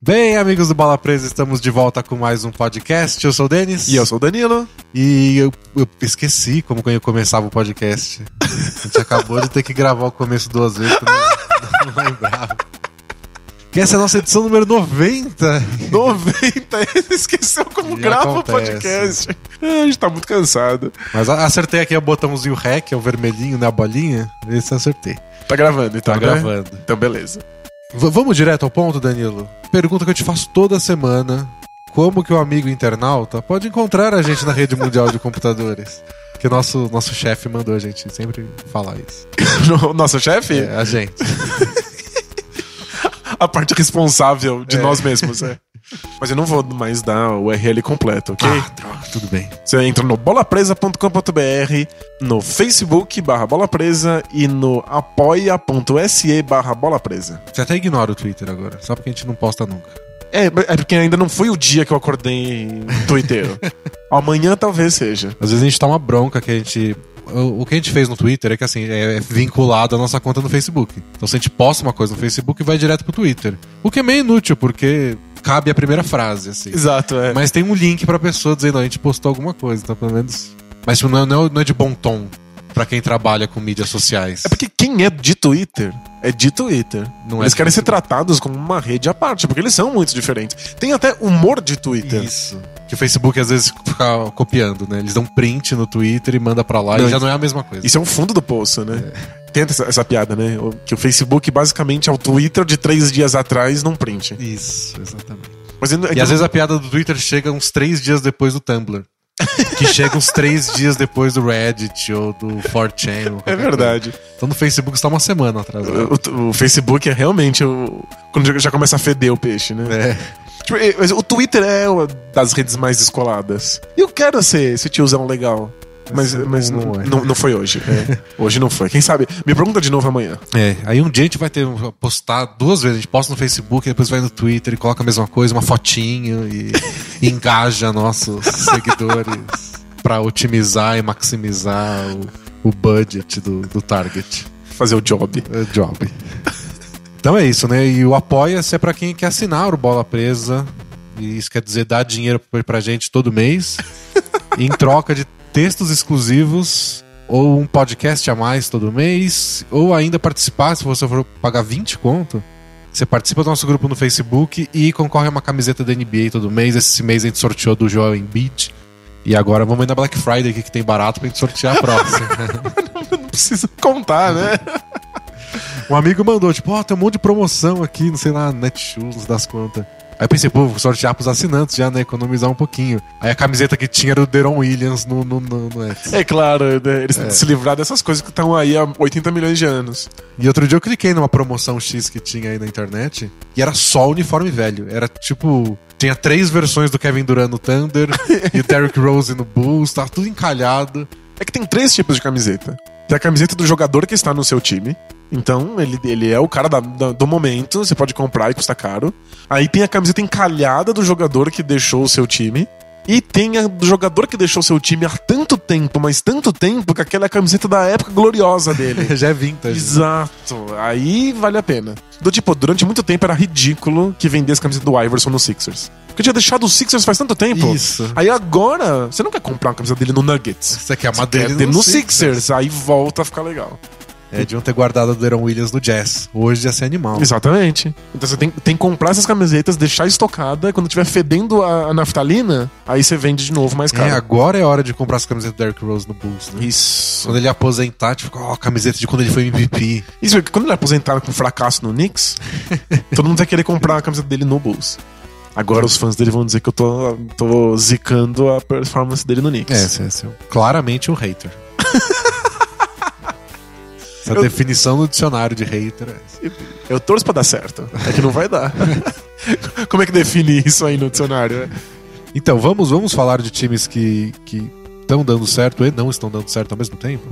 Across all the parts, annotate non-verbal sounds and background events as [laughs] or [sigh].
Bem, amigos do Bola Presa, estamos de volta com mais um podcast. Eu sou o Denis. E eu sou o Danilo. E eu, eu esqueci como eu começava o podcast. A gente acabou de ter que gravar o começo duas vezes, não, não [laughs] lembrava. Que essa é a nossa edição número 90. 90, [laughs] esqueceu como grava o podcast. Ah, a gente tá muito cansado. Mas acertei aqui o botãozinho REC, é o vermelhinho, né? A bolinha. Esse acertei. Tá gravando, então, Tá né? gravando. Então, beleza. V- vamos direto ao ponto, Danilo? Pergunta que eu te faço toda semana. Como que o amigo internauta pode encontrar a gente na rede mundial de computadores? Que o nosso, nosso chefe mandou a gente sempre falar isso. [laughs] O Nosso chefe, É, a gente. [laughs] a parte responsável de É. nós mesmos, é. [laughs] Mas eu não vou mais dar o URL completo, ok? Ah, droga, tudo bem. Você entra no bolapresa.com.br, no Facebook barra Bola Presa e no apoia.se barra Bola Presa. Você até ignora o Twitter agora, só porque a gente não posta nunca. É, é porque ainda não foi o dia que eu acordei twitteiro. [laughs] Amanhã talvez seja. Às vezes a gente toma bronca que a gente. O, que a gente fez no Twitter é que assim, é vinculado à nossa conta no Facebook. Então se a gente posta uma coisa no Facebook, vai direto pro Twitter. O que é meio inútil, porque cabe a primeira frase, assim. Exato, é. Mas tem um link pra pessoa dizendo, "Ó, a gente postou alguma coisa, então pelo menos. Mas tipo, não, é- não é- é de bom tom pra quem trabalha com mídias sociais. É porque quem é de Twitter é de Twitter. Não é eles de querem ser tratados como uma rede à parte, porque eles são muito diferentes. Tem até humor de Twitter. Isso. Que o Facebook às vezes fica copiando, né? Eles dão print no Twitter e manda pra lá Não, e já não é a mesma coisa. Isso é um fundo do poço, né? Tem essa, essa piada, né? O- Que o Facebook basicamente é o Twitter de três dias atrás num print. Isso, exatamente. Mas ainda- E às vezes a piada do Twitter chega uns três dias depois do Tumblr. que chega uns três dias depois do Reddit ou do 4chan. ou É verdade. coisa. Então no Facebook está uma semana atrasado. O, o Facebook é realmente o. Quando já- já começa a feder o peixe, né? É. Tipo, o Twitter é uma das redes mais descoladas. E eu quero ser esse tiozão legal. Mas, Mas não não, é. não, não foi hoje. É. [laughs] Hoje não foi. Quem sabe? Me pergunta de novo amanhã. É, aí um dia a gente vai ter postar duas vezes. A gente posta no Facebook, depois vai no Twitter e coloca a mesma coisa, uma fotinho e, [laughs] e engaja nossos seguidores pra otimizar e maximizar o, o budget do, do target. Fazer o job. É, job. [laughs] Então é isso, né? E o Apoia-se é pra quem quer assinar o Bola Presa. E isso quer dizer dar dinheiro pra- gente todo mês. [laughs] em troca de textos exclusivos. Ou um podcast a mais todo mês. Ou ainda participar, se você for pagar 20 conto. Você participa do nosso grupo no Facebook e concorre a uma camiseta da NBA todo mês. Esse mês a gente sorteou do Joel Embiid. E agora vamos ir na Black Friday aqui que tem barato pra gente sortear a próxima. [laughs] Não precisa contar, né? [laughs] Um amigo mandou, tipo, ó, tem um monte de promoção aqui, não sei lá, Netshoes, das contas. Aí eu pensei, pô, vou sortear pros assinantes já, né? Economizar um pouquinho. Aí a camiseta que tinha era o Deron Williams no, no, no, no. É claro, né? eles têm que se livrar dessas coisas que estão aí há 80 milhões de anos. E outro dia eu cliquei numa promoção X que tinha aí na internet e era só uniforme velho. Era tipo. Tinha três versões do Kevin Durant no Thunder [laughs] e o Derrick Rose no Bulls, tava tudo encalhado. É que tem três tipos de camiseta. Tem a camiseta do jogador que está no seu time. Então, ele, ele é o cara da- da- do momento, você pode comprar e custa caro. Aí tem a camiseta encalhada do jogador que deixou o seu time. E tem a do jogador que deixou o seu time há tanto tempo, mas tanto tempo, que aquela é a camiseta da época gloriosa dele. [laughs] Já é vintage. Exato. Aí vale a pena. Do tipo, durante muito tempo era ridículo que vendesse camiseta do Iverson no Sixers. Porque tinha deixado o Sixers faz tanto tempo. Isso. Aí agora, você não quer comprar uma camisa dele no Nuggets. Você quer uma Você quer dele ter no no Sixers. Sixers. Aí volta a ficar legal. É, deviam ter guardado o Deron Williams no Jazz. Hoje ia ser animal. Exatamente. Então você tem, tem que comprar essas camisetas, deixar estocada. Quando tiver fedendo a, a naftalina, aí você vende de novo mais É, caro. agora é hora de comprar as camisetas do Derrick Rose no Bulls, né? Isso. Quando ele aposentar, tipo, ó, a camiseta de quando ele foi MVP. Isso, porque quando ele é aposentado com fracasso no Knicks, [laughs] todo mundo vai querer comprar a camiseta dele no Bulls. Agora os fãs dele vão dizer que eu tô, tô zicando a performance dele no Knicks. É, esse é, é claramente um hater. [laughs] Essa Eu- definição no dicionário de hater é essa. Eu torço pra dar certo. É que não vai dar. [laughs] Como é que define isso aí no dicionário? né? Então, vamos, vamos falar de times que estão dando certo e não estão dando certo ao mesmo tempo?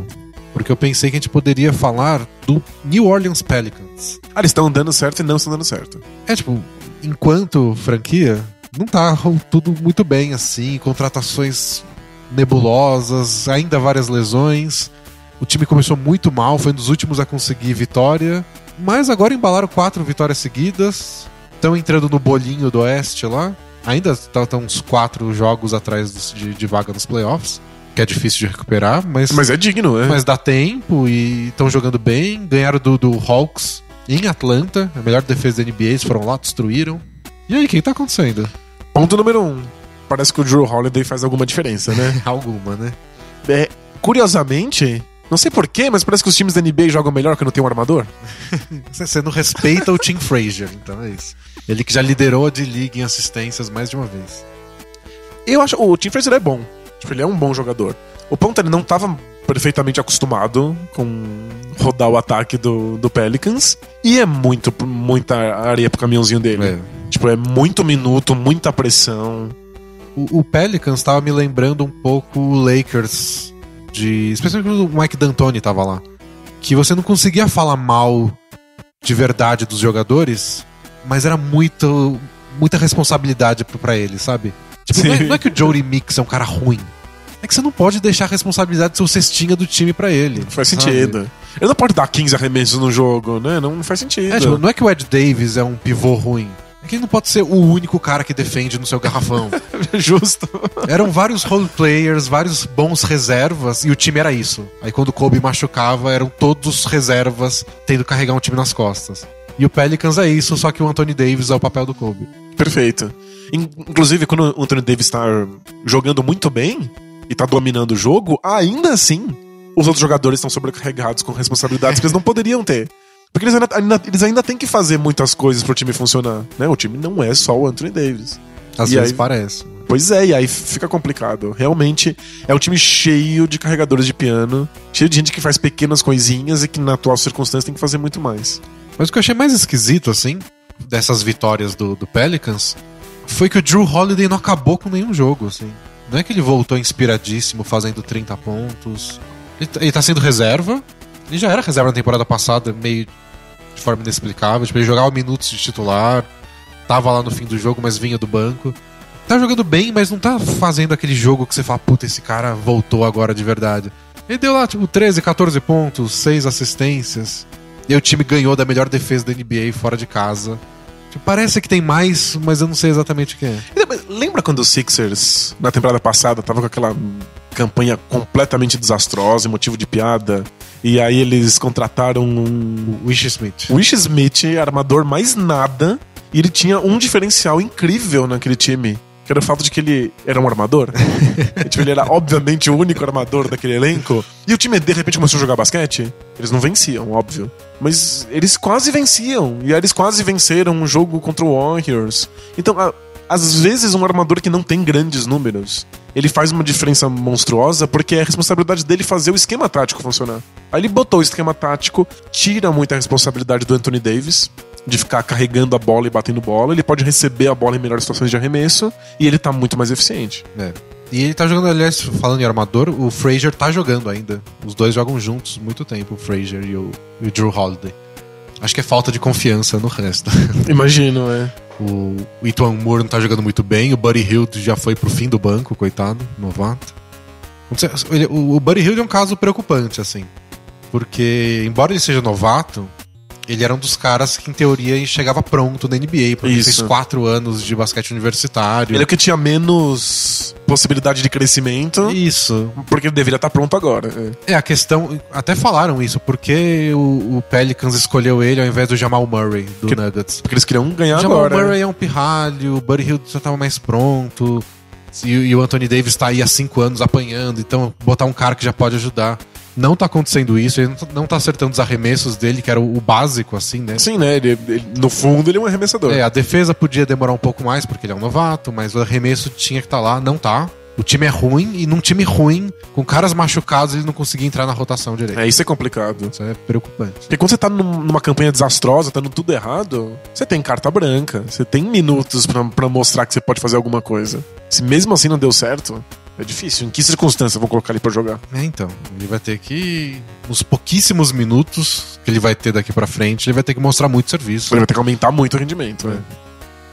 porque eu pensei que a gente poderia falar do New Orleans Pelicans. Ah, eles estão dando certo e não estão dando certo. É, tipo, enquanto franquia, não tá tudo muito bem assim, contratações nebulosas, ainda várias lesões. O time começou muito mal, foi um dos últimos a conseguir vitória, mas agora embalaram quatro vitórias seguidas, estão entrando no bolinho do Oeste lá. Ainda estão uns quatro jogos atrás de, de vaga nos playoffs que é difícil de recuperar, mas. Mas é digno, né? Mas dá tempo e estão jogando bem. Ganharam do, do Hawks em Atlanta, a melhor defesa da NBA, eles foram lá, destruíram. E aí, o que tá acontecendo? Ponto número um. Parece que o Drew Holiday faz alguma diferença, né? [laughs] alguma, né? É, curiosamente, não sei porquê, mas parece que os times da NBA jogam melhor quando tem um armador. [laughs] Você não respeita o Tim Frazier, então é isso. Ele que já liderou a D-League em assistências mais de uma vez. Eu acho. O Tim Frazier é bom. Tipo, ele é um bom jogador. O ponto é ele não estava perfeitamente acostumado com rodar o ataque do, do Pelicans. E é muito, muita areia pro caminhãozinho dele. É. Tipo, é muito minuto, muita pressão. O, o Pelicans estava me lembrando um pouco o Lakers, de especialmente quando o Mike D'Antoni tava lá. Que você não conseguia falar mal de verdade dos jogadores, mas era muito, muita responsabilidade para ele, sabe? Tipo, não é, não é, que o Jody Mix é um cara ruim. É que você não pode deixar a responsabilidade de ser o cestinha do time para ele. Não faz sabe? sentido. Ele não pode dar 15 arremessos no jogo, né? Não, não faz sentido. É, tipo, não é que o Ed Davis é um pivô ruim. Que ele não pode ser o único cara que defende no seu garrafão. [laughs] Justo. Eram vários role players, vários bons reservas, e o time era isso. Aí quando o Kobe machucava, eram todos reservas tendo que carregar um time nas costas. E o Pelicans é isso, só que o Anthony Davis é o papel do Kobe. Perfeito. Inclusive, quando o Anthony Davis está jogando muito bem e está dominando o jogo, ainda assim, os outros jogadores estão sobrecarregados com responsabilidades que eles não poderiam ter. Porque eles ainda, ainda, eles ainda têm que fazer muitas coisas pro time funcionar. Né? O time não é só o Anthony Davis. Às e vezes aí, parece. Pois é, e aí fica complicado. Realmente é um time cheio de carregadores de piano, cheio de gente que faz pequenas coisinhas e que na atual circunstância tem que fazer muito mais. Mas o que eu achei mais esquisito, assim, dessas vitórias do, do Pelicans, foi que o Drew Holiday não acabou com nenhum jogo, assim. Não é que ele voltou inspiradíssimo, fazendo 30 pontos. Ele, tá, ele tá sendo reserva. Ele já era reserva na temporada passada, meio forma inexplicável. Tipo, ele jogava minutos de titular, tava lá no fim do jogo, mas vinha do banco. Tá jogando bem, mas não tá fazendo aquele jogo que você fala, puta, esse cara voltou agora de verdade. Ele deu lá, tipo, 13, 14 pontos, 6 assistências. E o time ganhou da melhor defesa da NBA fora de casa. Parece que tem mais, mas eu não sei exatamente o que é. Lembra quando os Sixers, na temporada passada, tava com aquela campanha completamente desastrosa, motivo de piada? E aí eles contrataram um. Wish Smith. Wish Smith, armador mais nada. E ele tinha um diferencial incrível naquele time que era o fato de que ele era um armador. [laughs] tipo, ele era obviamente o único armador daquele elenco. E o time de repente começou a jogar basquete. Eles não venciam, óbvio. Mas eles quase venciam. E aí eles quase venceram um jogo contra o Warriors. Então, a, às vezes, um armador que não tem grandes números, ele faz uma diferença monstruosa porque é a responsabilidade dele fazer o esquema tático funcionar. Aí ele botou o esquema tático, tira muita responsabilidade do Anthony Davis, de ficar carregando a bola e batendo bola, ele pode receber a bola em melhores situações de arremesso e ele tá muito mais eficiente. É. E ele tá jogando, aliás, falando em armador, o Frazier tá jogando ainda. Os dois jogam juntos muito tempo, o Frazier e o, e o Drew Holiday. Acho que é falta de confiança no resto. [laughs] Imagino, é. O Ituan Moore não tá jogando muito bem, o Buddy Hill já foi pro fim do banco, coitado, novato. O Buddy Hill é um caso preocupante, assim. Porque, embora ele seja novato, ele era um dos caras que, em teoria, chegava pronto na NBA, porque Isso. fez quatro anos de basquete universitário. Ele é o que tinha menos possibilidade de crescimento. Isso. Porque ele deveria estar pronto agora. É, é a questão. Até falaram isso, porque o, o, Pelicans escolheu ele ao invés do Jamal Murray, do que, Nuggets. Porque eles queriam ganhar o Jamal agora. Murray é um pirralho, o Buddy Hill já estava mais pronto. E, e, o Anthony Davis está aí há cinco anos apanhando, então botar um cara que já pode ajudar. Não tá acontecendo isso, ele não tá acertando os arremessos dele, que era o, básico, assim, né? Sim, né? Ele, ele, no fundo, ele é um arremessador. É, a defesa podia demorar um pouco mais, porque ele é um novato, mas o arremesso tinha que estar tá lá, não tá. O time é ruim e num time ruim, com caras machucados, ele não conseguia entrar na rotação direito. É, isso é complicado. Isso é preocupante. Porque quando você tá numa campanha desastrosa, tá no tudo errado, você tem carta branca, você tem minutos para mostrar que você pode fazer alguma coisa. Se mesmo assim não deu certo, É difícil. Em que circunstância eu vou colocar ele pra jogar? É, então. Ele vai ter que. Nos pouquíssimos minutos que ele vai ter daqui pra frente, ele vai ter que mostrar muito serviço. Ele vai ter que aumentar muito o rendimento, né?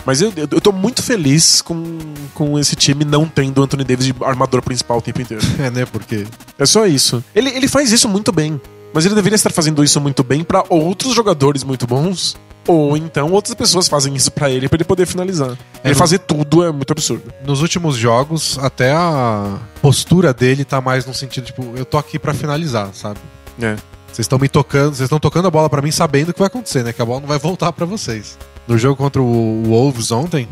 Mas eu, eu, eu tô muito feliz com, com esse time não tendo o Anthony Davis de armador principal o tempo inteiro. [laughs] É, né? Porque. É só isso. Ele, ele faz isso muito bem. Mas ele deveria estar fazendo isso muito bem pra outros jogadores muito bons. Ou então outras pessoas fazem isso pra ele pra ele poder finalizar. É, ele no- fazer tudo é muito absurdo. Nos últimos jogos, até a postura dele tá mais no sentido, tipo, eu tô aqui pra finalizar, sabe? É. Vocês estão me tocando, vocês estão tocando a bola pra mim sabendo o que vai acontecer, né? Que a bola não vai voltar pra vocês. No jogo contra o Wolves ontem,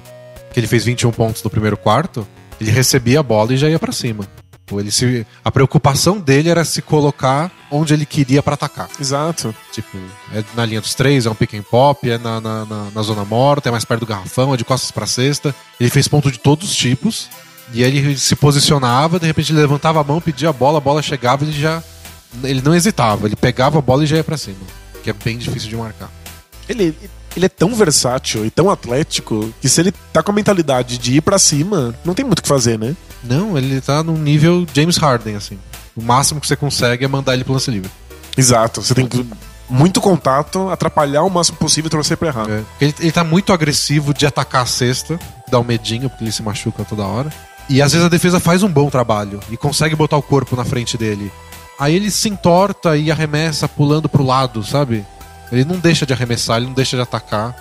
que ele fez 21 pontos no primeiro quarto, ele recebia a bola e já ia pra cima. Tipo, Ele se, a preocupação dele era se colocar onde ele queria pra atacar. Exato. Tipo, é na linha dos três, é um pick and pop, é na, na, na- na zona morta, é mais perto do garrafão, é de costas pra cesta. Ele fez ponto de todos os tipos. E aí ele se posicionava, de repente ele levantava a mão, pedia a bola, a bola chegava, ele já. Ele não hesitava, ele pegava a bola e já ia pra cima. Que é bem difícil de marcar. Ele, ele é tão versátil e tão atlético que se ele tá com a mentalidade de ir pra cima, não tem muito o que fazer, né? Não, ele tá num nível James Harden, assim. O máximo que você consegue é mandar ele pro lance livre. Exato. Você tem que. Muito contato, atrapalhar o máximo possível e torcer pra errar. É. Ele, ele tá muito agressivo de atacar a cesta, dá um medinho, porque ele se machuca toda hora. E às vezes a defesa faz um bom trabalho e consegue botar o corpo na frente dele. Aí ele se entorta e arremessa pulando pro lado, sabe? Ele não deixa de arremessar, ele não deixa de atacar.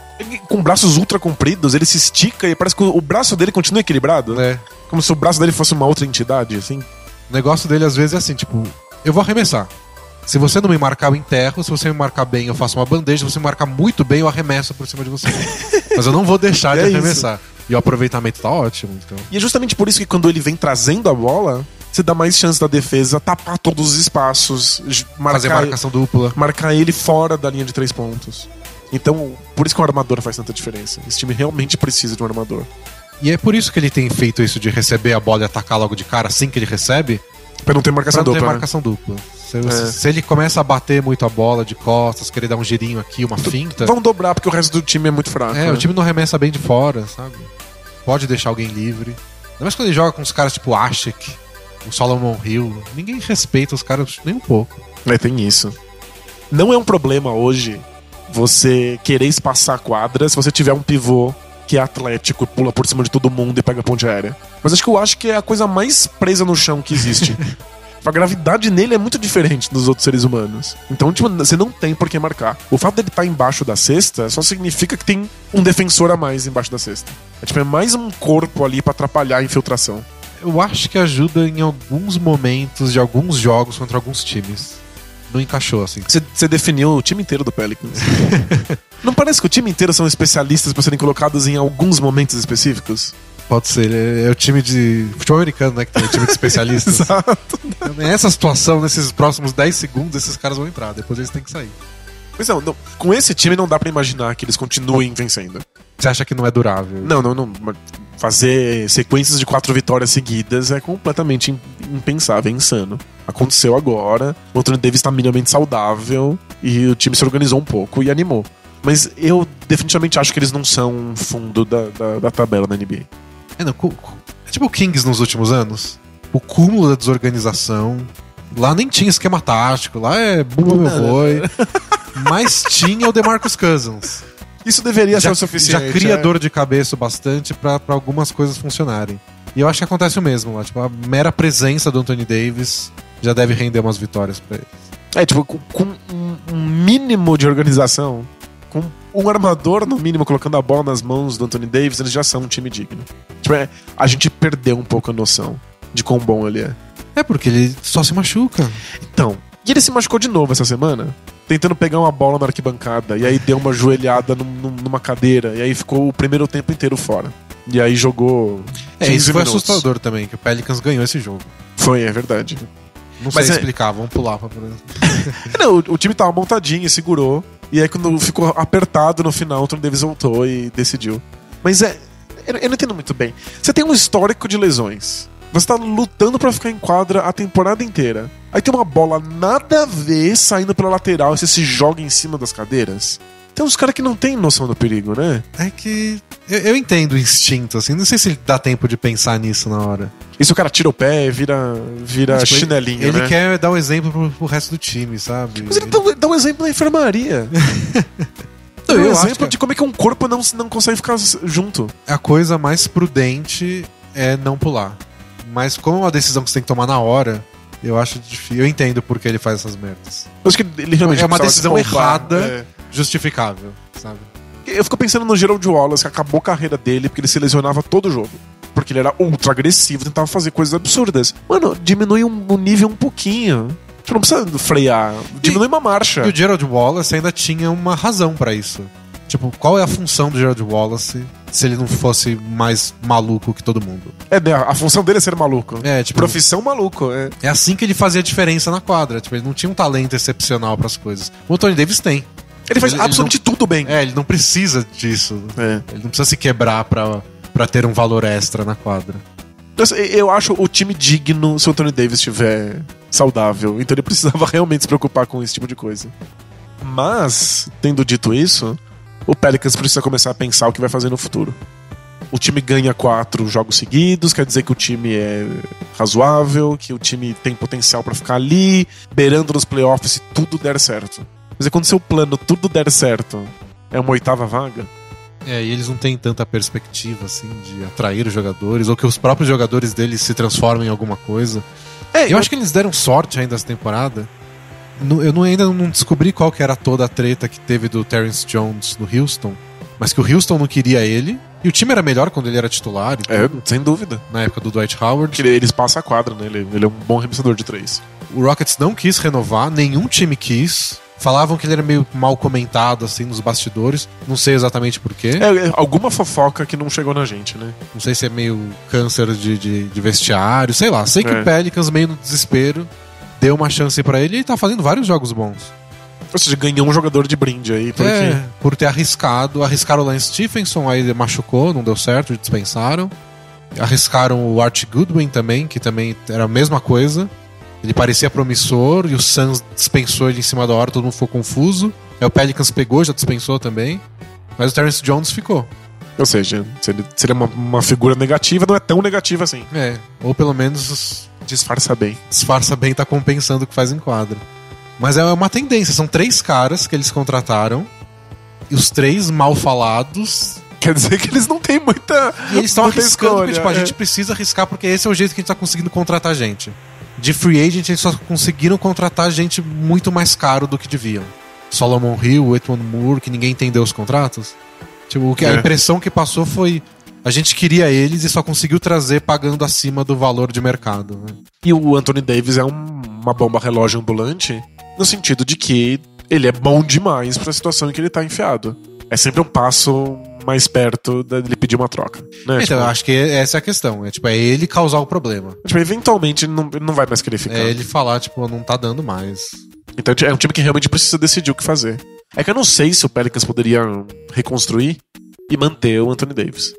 Com braços ultra compridos, ele se estica e parece que o braço dele continua equilibrado. Né? Como se o braço dele fosse uma outra entidade, assim. O negócio dele às vezes é assim, tipo, eu vou arremessar. Se você não me marcar, eu enterro. Se você me marcar bem, eu faço uma bandeja. Se você me marcar muito bem, eu arremesso por cima de você. [laughs] Mas eu não vou deixar de É isso. arremessar. E o aproveitamento tá ótimo, então. E é justamente por isso que quando ele vem trazendo a bola, você dá mais chance da defesa tapar todos os espaços, j- Fazer marcar, marcação dupla. marcar ele fora da linha de três pontos. Então, por isso que o armador faz tanta diferença. Esse time realmente precisa de um armador. E é por isso que ele tem feito isso de receber a bola e atacar logo de cara assim que ele recebe, Pra não ter marcação pra não ter dupla. né? marcação dupla. Se, É. se ele começa a bater muito a bola de costas, querer dar um girinho aqui, uma finta. Vão dobrar porque o resto do time é muito fraco. É, né? o time não arremessa bem de fora, sabe? Pode deixar alguém livre. Ainda mais quando ele joga com os caras tipo Ashik, o Solomon Hill. Ninguém respeita os caras nem um pouco. É, tem isso. Não é um problema hoje você querer espaçar a quadra se você tiver um pivô que é atlético, pula por cima de todo mundo e pega a ponte aérea. Mas acho que eu acho que é a coisa mais presa no chão que existe. [laughs] A gravidade nele é muito diferente dos outros seres humanos. Então, tipo, você não tem por que marcar. O fato dele estar embaixo da cesta só significa que tem um defensor a mais embaixo da cesta. É, tipo, é mais um corpo ali pra atrapalhar a infiltração. Eu acho que ajuda em alguns momentos de alguns jogos contra alguns times. Não encaixou, assim. Você, definiu o time inteiro do Pelicans. [laughs] Não parece que o time inteiro são especialistas pra serem colocados em alguns momentos específicos? Pode ser, é, é o time de futebol americano, né? Que tem o time de especialistas. [laughs] Exato. Nessa situação, nesses próximos 10 segundos, esses caras vão entrar. Depois eles têm que sair. Mas não, não, com esse time não dá pra imaginar que eles continuem vencendo. Você acha que não é durável? Não, não, não. Fazer sequências de quatro vitórias seguidas é completamente im- impensável, é insano. Aconteceu agora, o Anthony Davis tá minimamente saudável e o time se organizou um pouco e animou. Mas eu definitivamente acho que eles não são fundo da, da, da tabela na NBA. É, não, é tipo o Kings nos últimos anos. O cúmulo da desorganização. Lá nem tinha esquema tático, lá é bumba meu boi. [laughs] Mas tinha o DeMarcus Cousins. Isso deveria Já, ser o suficiente. já cria é. dor de cabeça bastante pra algumas coisas funcionarem. E eu acho que acontece o mesmo lá. Tipo, a mera presença do Anthony Davis já deve render umas vitórias pra ele. É, tipo, com, com um, um mínimo de organização, com um armador, no mínimo, colocando a bola nas mãos do Anthony Davis, eles já são um time digno. Tipo, é, a gente perdeu um pouco a noção de quão bom ele é. É porque ele só se machuca. Então, e ele se machucou de novo essa semana? Tentando pegar uma bola na arquibancada, e aí deu uma joelhada num- num- numa cadeira, e aí ficou o primeiro tempo inteiro fora. E aí jogou. É, 15 isso foi minutos. assustador também, que o Pelicans ganhou esse jogo. Foi, é verdade. Não sei Mas é- explicar, vamos pular pra exemplo. [laughs] Não, o, o time tava montadinho e segurou. E aí, quando ficou apertado no final, o Anthony Davis voltou e decidiu. Mas é. Eu, eu não entendo muito bem. Você tem um histórico de lesões. Você tá lutando pra ficar em quadra a temporada inteira. Aí tem uma bola nada a ver saindo pela lateral e você se joga em cima das cadeiras. Tem uns caras que não tem noção do perigo, né? É que. Eu, eu entendo o instinto, assim. Não sei se ele dá tempo de pensar nisso na hora. E se o cara tira o pé, vira, vira Tipo, ele- chinelinho, Ele né? quer dar um exemplo pro, pro resto do time, sabe? Mas ele dá, um- dá um exemplo na enfermaria. [laughs] Um Eu acho exemplo que- de como é que um corpo não, não consegue ficar junto. A coisa mais prudente é não pular. Mas como é uma decisão que você tem que tomar na hora, eu acho difícil. Eu entendo por que ele faz essas merdas. Eu acho que ele realmente É uma decisão poupar, errada. é. Justificável, sabe? Eu fico pensando no Gerald Wallace, que acabou a carreira dele porque ele se lesionava todo jogo. Porque ele era ultra agressivo, tentava fazer coisas absurdas. Mano, diminui um, o nível um pouquinho. Tu não precisa frear. Diminui uma marcha. E o Gerald Wallace ainda tinha uma razão pra isso. Tipo, qual é a função do Gerald Wallace se ele não fosse mais maluco que todo mundo? É, né, a função dele é ser maluco. É, tipo, Profissão maluco. É. é assim que ele fazia diferença na quadra. Tipo, ele não tinha um talento excepcional pras coisas. O Anthony Davis tem. Ele faz Ele- ele absolutamente tudo bem. É, ele não precisa disso. É. Ele não precisa se quebrar pra, pra ter um valor extra na quadra. Eu acho o time digno se o Anthony Davis estiver saudável. Então ele [laughs] precisava realmente se preocupar com esse tipo de coisa. Mas, tendo dito isso, o Pelicans precisa começar a pensar o que vai fazer no futuro. O time ganha quatro jogos seguidos, quer dizer que o time é razoável, que o time tem potencial pra ficar ali, beirando nos playoffs se tudo der certo. Mas é quando seu plano tudo der certo, é uma oitava vaga. É, e eles não têm tanta perspectiva, assim, de atrair os jogadores, ou que os próprios jogadores deles se transformem em alguma coisa. É, Eu acho que eles deram sorte ainda essa temporada. Eu não- ainda não descobri qual que era toda a treta que teve do Terrence Jones no Houston, mas que o Houston não queria ele, e o time era melhor quando ele era titular, e É, sem dúvida. na época do Dwight Howard. Porque eles passam a quadra, né? Ele, ele é um bom arremessador de três. O Rockets não quis renovar, nenhum time quis. Falavam que ele era meio mal comentado, assim, nos bastidores. Não sei exatamente porquê. É, é alguma fofoca que não chegou na gente, né? Não sei se é meio câncer de, de, de vestiário, sei lá. Sei que É. o Pelicans, meio no desespero, deu uma chance pra ele e tá fazendo vários jogos bons. Ou seja, ganhou um jogador de brinde aí. Porque... É, por ter arriscado. Arriscaram o Lance Stephenson, aí ele machucou, não deu certo, dispensaram. Arriscaram o Art Goodwin também, que também era a mesma coisa. Ele parecia promissor e o Suns dispensou ele em cima da hora, todo mundo ficou confuso. Aí o Pelicans pegou, já dispensou também. Mas o Terrence Jones ficou. Ou seja, se ele seria uma, uma figura negativa, não é tão negativa assim. É, ou pelo menos Disfarça bem. disfarça bem, tá compensando o que faz em quadra. Mas é uma tendência, são três caras que eles contrataram. E os três mal falados. Quer dizer que eles não têm muita. E eles estão arriscando, porque, escolha, tipo, a é. gente precisa arriscar, porque esse é o jeito que a gente tá conseguindo contratar gente. De free agent, eles só conseguiram contratar gente muito mais caro do que deviam. Solomon Hill, Edmund Moore, que ninguém entendeu os contratos. Tipo, o que a É. impressão que passou foi. A gente queria eles e só conseguiu trazer pagando acima do valor de mercado. né? E o Anthony Davis é um- uma bomba relógio ambulante, no sentido de que ele é bom demais pra situação em que ele tá enfiado. É sempre um passo mais perto dele pedir uma troca. Né? Então, Tipo, eu acho que essa é a questão. É, tipo, é ele causar o problema. tipo, eventualmente não, não vai mais querer ficar. É ele falar, tipo, não tá dando mais. Então é um time que realmente precisa decidir o que fazer. É que eu não sei se o Pelicans poderia reconstruir e manter o Anthony Davis.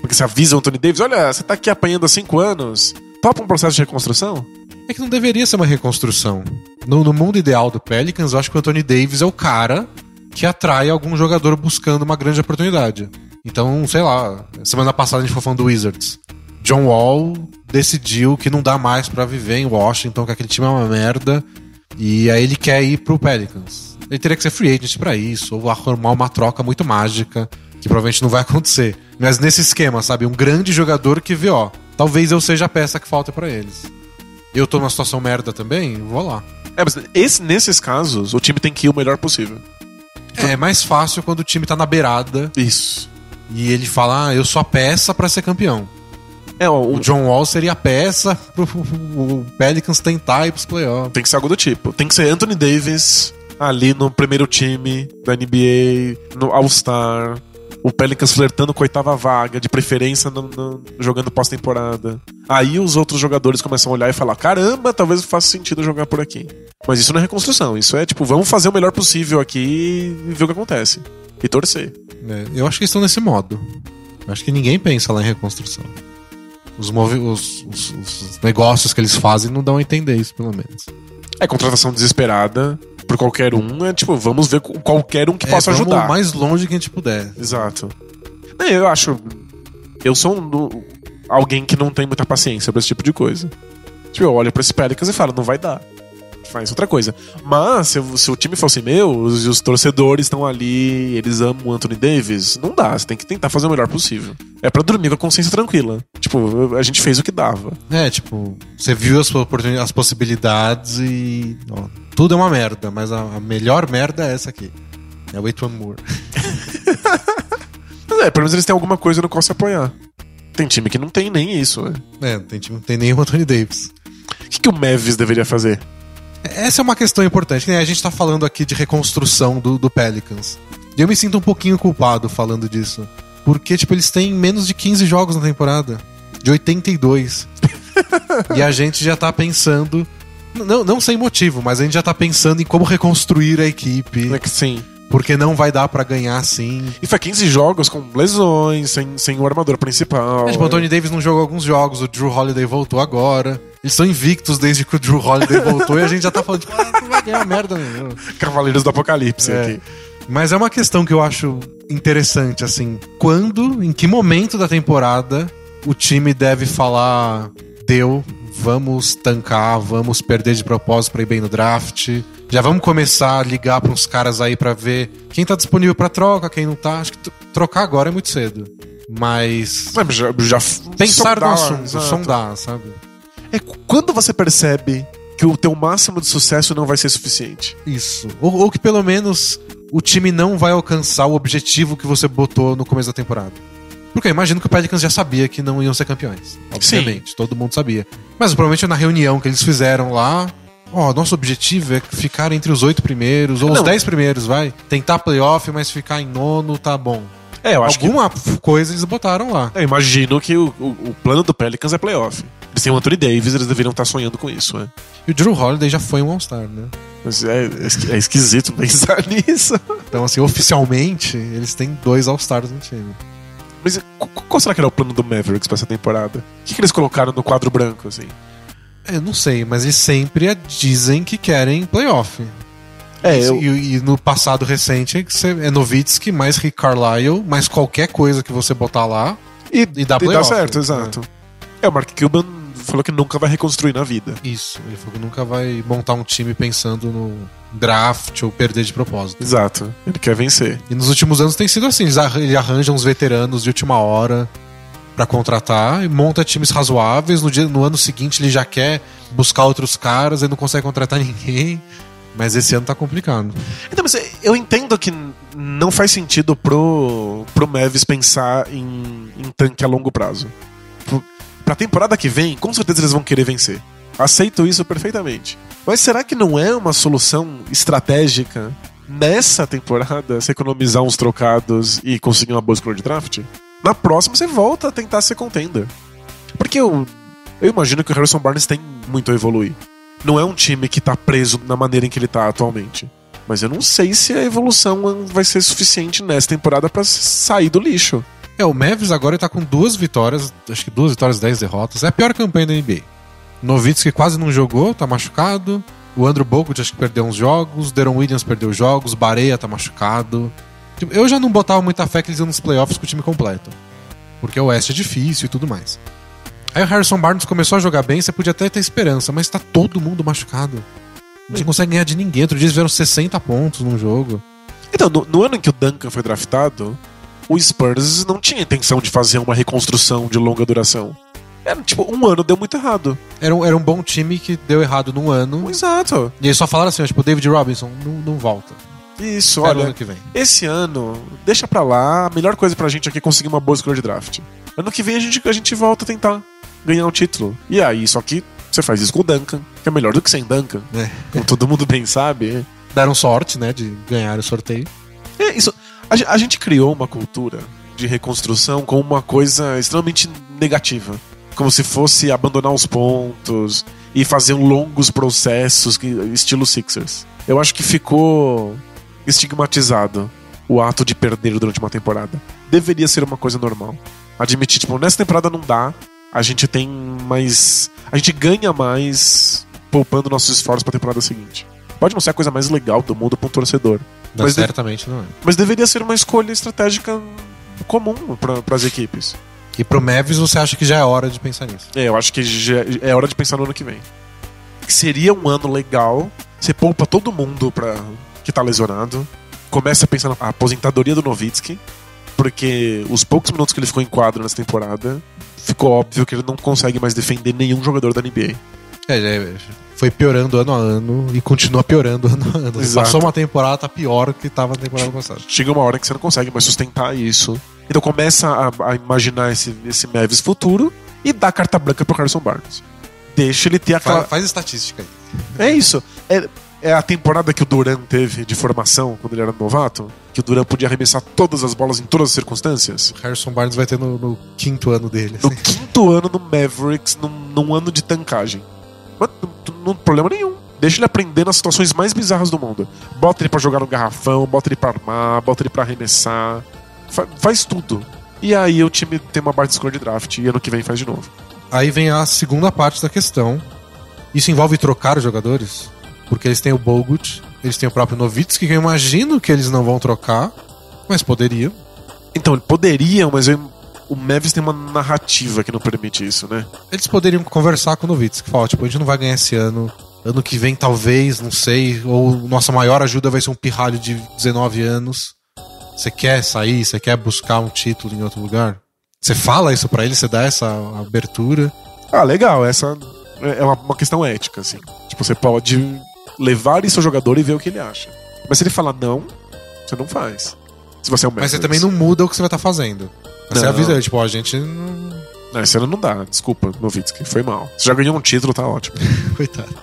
Porque se avisa o Anthony Davis, olha, você tá aqui apanhando há cinco anos, topa um processo de reconstrução? É que não deveria ser uma reconstrução. No, no mundo ideal do Pelicans, eu acho que o Anthony Davis é o cara que atrai algum jogador buscando uma grande oportunidade. Então, sei lá, semana passada a gente foi falando do Wizards. John Wall decidiu que não dá mais pra viver em Washington, que aquele time é uma merda, e aí ele quer ir pro Pelicans. Ele teria que ser free agent pra isso, ou arrumar uma troca muito mágica, que provavelmente não vai [laughs] acontecer. Mas nesse esquema, sabe? Um grande jogador que vê, ó, talvez eu seja a peça que falta pra eles. Eu tô numa situação merda também, vou lá. É, mas esse- nesses casos, o time tem que ir o melhor possível. É mais fácil quando o time tá na beirada Isso. e ele fala, ah, eu sou a peça pra ser campeão. É, o, O John Wall seria a peça pro [laughs] o Pelicans tentar ir pros playoffs. tem que ser algo do tipo. Tem que ser Anthony Davis ali no primeiro time da NBA, no All-Star. O Pelicans flertando com a oitava vaga, de preferência no- no- jogando pós-temporada. Aí os outros jogadores começam a olhar e falar: caramba, talvez faça sentido jogar por aqui. Mas isso não é reconstrução, isso é tipo, vamos fazer o melhor possível aqui e ver o que acontece. E torcer. É, eu acho que estão nesse modo. Eu acho que ninguém pensa lá em reconstrução. Os, os- os- os negócios que eles fazem não dão a entender isso, pelo menos. É contratação desesperada por qualquer um. É tipo, vamos ver qualquer um que É, possa vamos ajudar. o mais longe que a gente puder. Exato. Eu acho. Eu sou um do- alguém que não tem muita paciência pra esse tipo de coisa. Tipo, eu olho pra esse Pelicans e falo, não vai dar. Faz outra coisa. Mas, se, se o time fosse meu, os, os torcedores estão ali, eles amam o Anthony Davis, não dá. Você tem que tentar fazer o melhor possível. É pra dormir com a consciência tranquila. Tipo, a gente fez o que dava. É, tipo, você viu as, as possibilidades e. ó, tudo é uma merda, mas a, a melhor merda é essa aqui. É o Eight One Moore. [laughs] Mas é, pelo menos eles têm alguma coisa no qual se apoiar. Tem time que não tem nem isso, né? É, tem, time- tem nem o Anthony Davis. O que, que o Mavis deveria fazer? Essa é uma questão importante, né? A gente tá falando aqui de reconstrução do, do Pelicans. E eu me sinto um pouquinho culpado falando disso. Porque, tipo, eles têm menos de 15 jogos na temporada. De 82. [laughs] e a gente já tá pensando. Não, não sem motivo, mas a gente já tá pensando em como reconstruir a equipe. É que sim. Porque não vai dar pra ganhar assim. E foi 15 jogos com lesões, sem, sem o armador principal. É, tipo, o Anthony Davis não jogou alguns jogos, o Drew Holiday voltou agora. Eles são invictos desde que o Drew Holiday voltou e a gente já tá falando, tipo, ah, não vai ganhar merda nenhuma. Cavaleiros do Apocalipse É. aqui. Mas é uma questão que eu acho interessante, assim. Quando, em que momento da temporada o time deve falar: deu, vamos tancar, vamos perder de propósito pra ir bem no draft. Já vamos começar a ligar pra uns caras aí pra ver quem tá disponível pra troca, quem não tá. Acho que trocar agora é muito cedo. Mas. Mas já, já Pensar no sondar, assunto, exato. sondar, sabe? É quando você percebe que o teu máximo de sucesso não vai ser suficiente. Isso. Ou, ou que pelo menos o time não vai alcançar o objetivo que você botou no começo da temporada. Porque eu imagino que o Pelicans já sabia que não iam ser campeões. Obviamente, todo mundo sabia. Mas provavelmente na reunião que eles fizeram lá. Ó, nosso objetivo é ficar entre os oito primeiros, ou os Não. dez primeiros, vai. Tentar playoff, mas ficar em nono tá bom. É, eu acho Alguma coisa eles botaram lá. que. Eu imagino que o, o, o plano do Pelicans é playoff. Eles têm o Anthony Davis, eles deveriam estar sonhando com isso, né? E o Drew Holiday já foi um All-Star, né? Mas é, é é esquisito pensar [laughs] nisso. Então, assim, oficialmente, eles têm dois All-Stars no time. Mas qu- qual será que era o plano do Mavericks pra essa temporada? O que, que eles colocaram no quadro branco, assim? Eu não sei, mas eles sempre dizem que querem playoff. É, E- eu, e, e no passado recente é Novitsky mais Rick Carlisle, mais qualquer coisa que você botar lá. e, e dá dá playoff, certo, né? exato. É, o Mark Cuban falou que nunca vai reconstruir na vida. Isso. Ele falou que nunca vai montar um time pensando no draft ou perder de propósito. Exato. Ele quer vencer. E nos últimos anos tem sido assim: ele arranja uns veteranos de última hora pra contratar e monta times razoáveis. No, dia, no ano seguinte ele já quer buscar outros caras e não consegue contratar [laughs] ninguém. Mas esse ano tá complicado. Então, mas eu entendo que não faz sentido pro, pro Mavis pensar em, em tanque a longo prazo. Pro- Pra temporada que vem, com certeza eles vão querer vencer. Aceito isso perfeitamente. Mas será que não é uma solução estratégica nessa temporada se economizar uns trocados e conseguir uma boa escolha de draft? Na próxima você volta a tentar ser contender. Porque eu, eu imagino que o Harrison Barnes tem muito a evoluir. Não é um time que tá preso na maneira em que ele tá atualmente. Mas eu não sei se a evolução vai ser suficiente nessa temporada pra sair do lixo. É, o Mavis agora tá com duas vitórias, acho que duas vitórias, dez derrotas. É a pior campanha da NBA. Novitsky quase não jogou, tá machucado. O Andrew Bogut acho que perdeu uns jogos. Deron Williams perdeu jogos. Bareia tá machucado. Tipo, Eu já não botava muita fé que eles iam nos playoffs com o time completo. Porque o Oeste é difícil e tudo mais. Aí o Harrison Barnes começou a jogar bem, você podia até ter esperança, mas tá todo mundo machucado. Não consegue ganhar de ninguém. Outro dia eles tiveram 60 pontos num jogo. Então, no, no ano em que o Duncan foi draftado, o Spurs não tinha intenção de fazer uma reconstrução de longa duração. Era tipo, um ano deu muito errado. Era um, era um bom time que deu errado num ano. Exato. E eles só falaram assim, ó, tipo, o David Robinson não, não volta. Isso, o olha. ano que vem. Esse ano, deixa pra lá. A melhor coisa pra gente aqui é conseguir uma boa escolha de draft. Ano que vem a gente, a gente volta a tentar ganhar um título. E aí, só que você faz isso com o Duncan, que é melhor do que sem Duncan. É. Como todo mundo bem sabe. Deram sorte, né, de ganhar o sorteio. É isso. A, a gente criou uma cultura de reconstrução como uma coisa extremamente negativa. Como se fosse abandonar os pontos e fazer longos processos, estilo Sixers. Eu acho que ficou estigmatizado o ato de perder durante uma temporada. Deveria ser uma coisa normal. Admitir, tipo, nessa temporada não dá, a gente tem mais. A gente ganha mais poupando nossos esforços pra temporada seguinte. Pode não ser a coisa mais legal do mundo pra um torcedor. Não, Mas de- certamente não é. Mas deveria ser uma escolha estratégica comum para as equipes. E pro Mavis você acha que já é hora de pensar nisso? É, eu acho que já é hora de pensar no ano que vem. Seria um ano legal. Você poupa todo mundo pra, que tá lesionado. Começa a pensar na aposentadoria do Novitsky. Porque os poucos minutos que ele ficou em quadro nessa temporada, ficou óbvio que ele não consegue mais defender nenhum jogador da NBA. É, é, foi piorando ano a ano e continua piorando ano a ano. Exato. Passou uma temporada, tá pior que tava na temporada passada. Chega uma hora que você não consegue mais sustentar isso. Então começa a, a imaginar esse, esse Mavis futuro e dá carta branca pro Carson Barnes. Deixa ele ter aquela. Faz, faz estatística aí. É isso. É, é a temporada que o Duran teve de formação quando ele era novato. Que o Duran podia arremessar todas as bolas em todas as circunstâncias. O Harrison Barnes vai ter no, no quinto ano dele. No assim. quinto ano no Mavericks, num, num ano de tancagem. Mas não, não problema nenhum. Deixa ele aprender nas situações mais bizarras do mundo. Bota ele pra jogar no garrafão, bota ele pra armar, bota ele pra arremessar. Fa- faz tudo. E aí o time tem uma barra de score de draft e ano que vem faz de novo. Aí vem a segunda parte da questão. Isso envolve trocar os jogadores? Porque eles têm o Bogut, eles têm o próprio Novitsky, que eu imagino que eles não vão trocar, mas poderiam. Então, poderiam, mas eu- o Mavis tem uma narrativa que não permite isso, né? Eles poderiam conversar com o Novitsky, falar, tipo, a gente não vai ganhar esse ano, ano que vem talvez, não sei, ou nossa maior ajuda vai ser um pirralho de 19 anos. Você quer sair, você quer buscar um título em outro lugar? Você fala isso pra ele, você dá essa abertura. Ah, legal. Essa é uma, uma questão ética, assim. Tipo, você pode levar isso ao jogador e ver o que ele acha. Mas se ele falar não, você não faz. Se você é um Mas você também não muda o que você vai estar fazendo. Você Não. avisa ele, tipo, a gente não. Não, esse ano não dá. Desculpa, Novitsky. Foi mal. Você já ganhou um título, tá ótimo. [laughs] Coitado.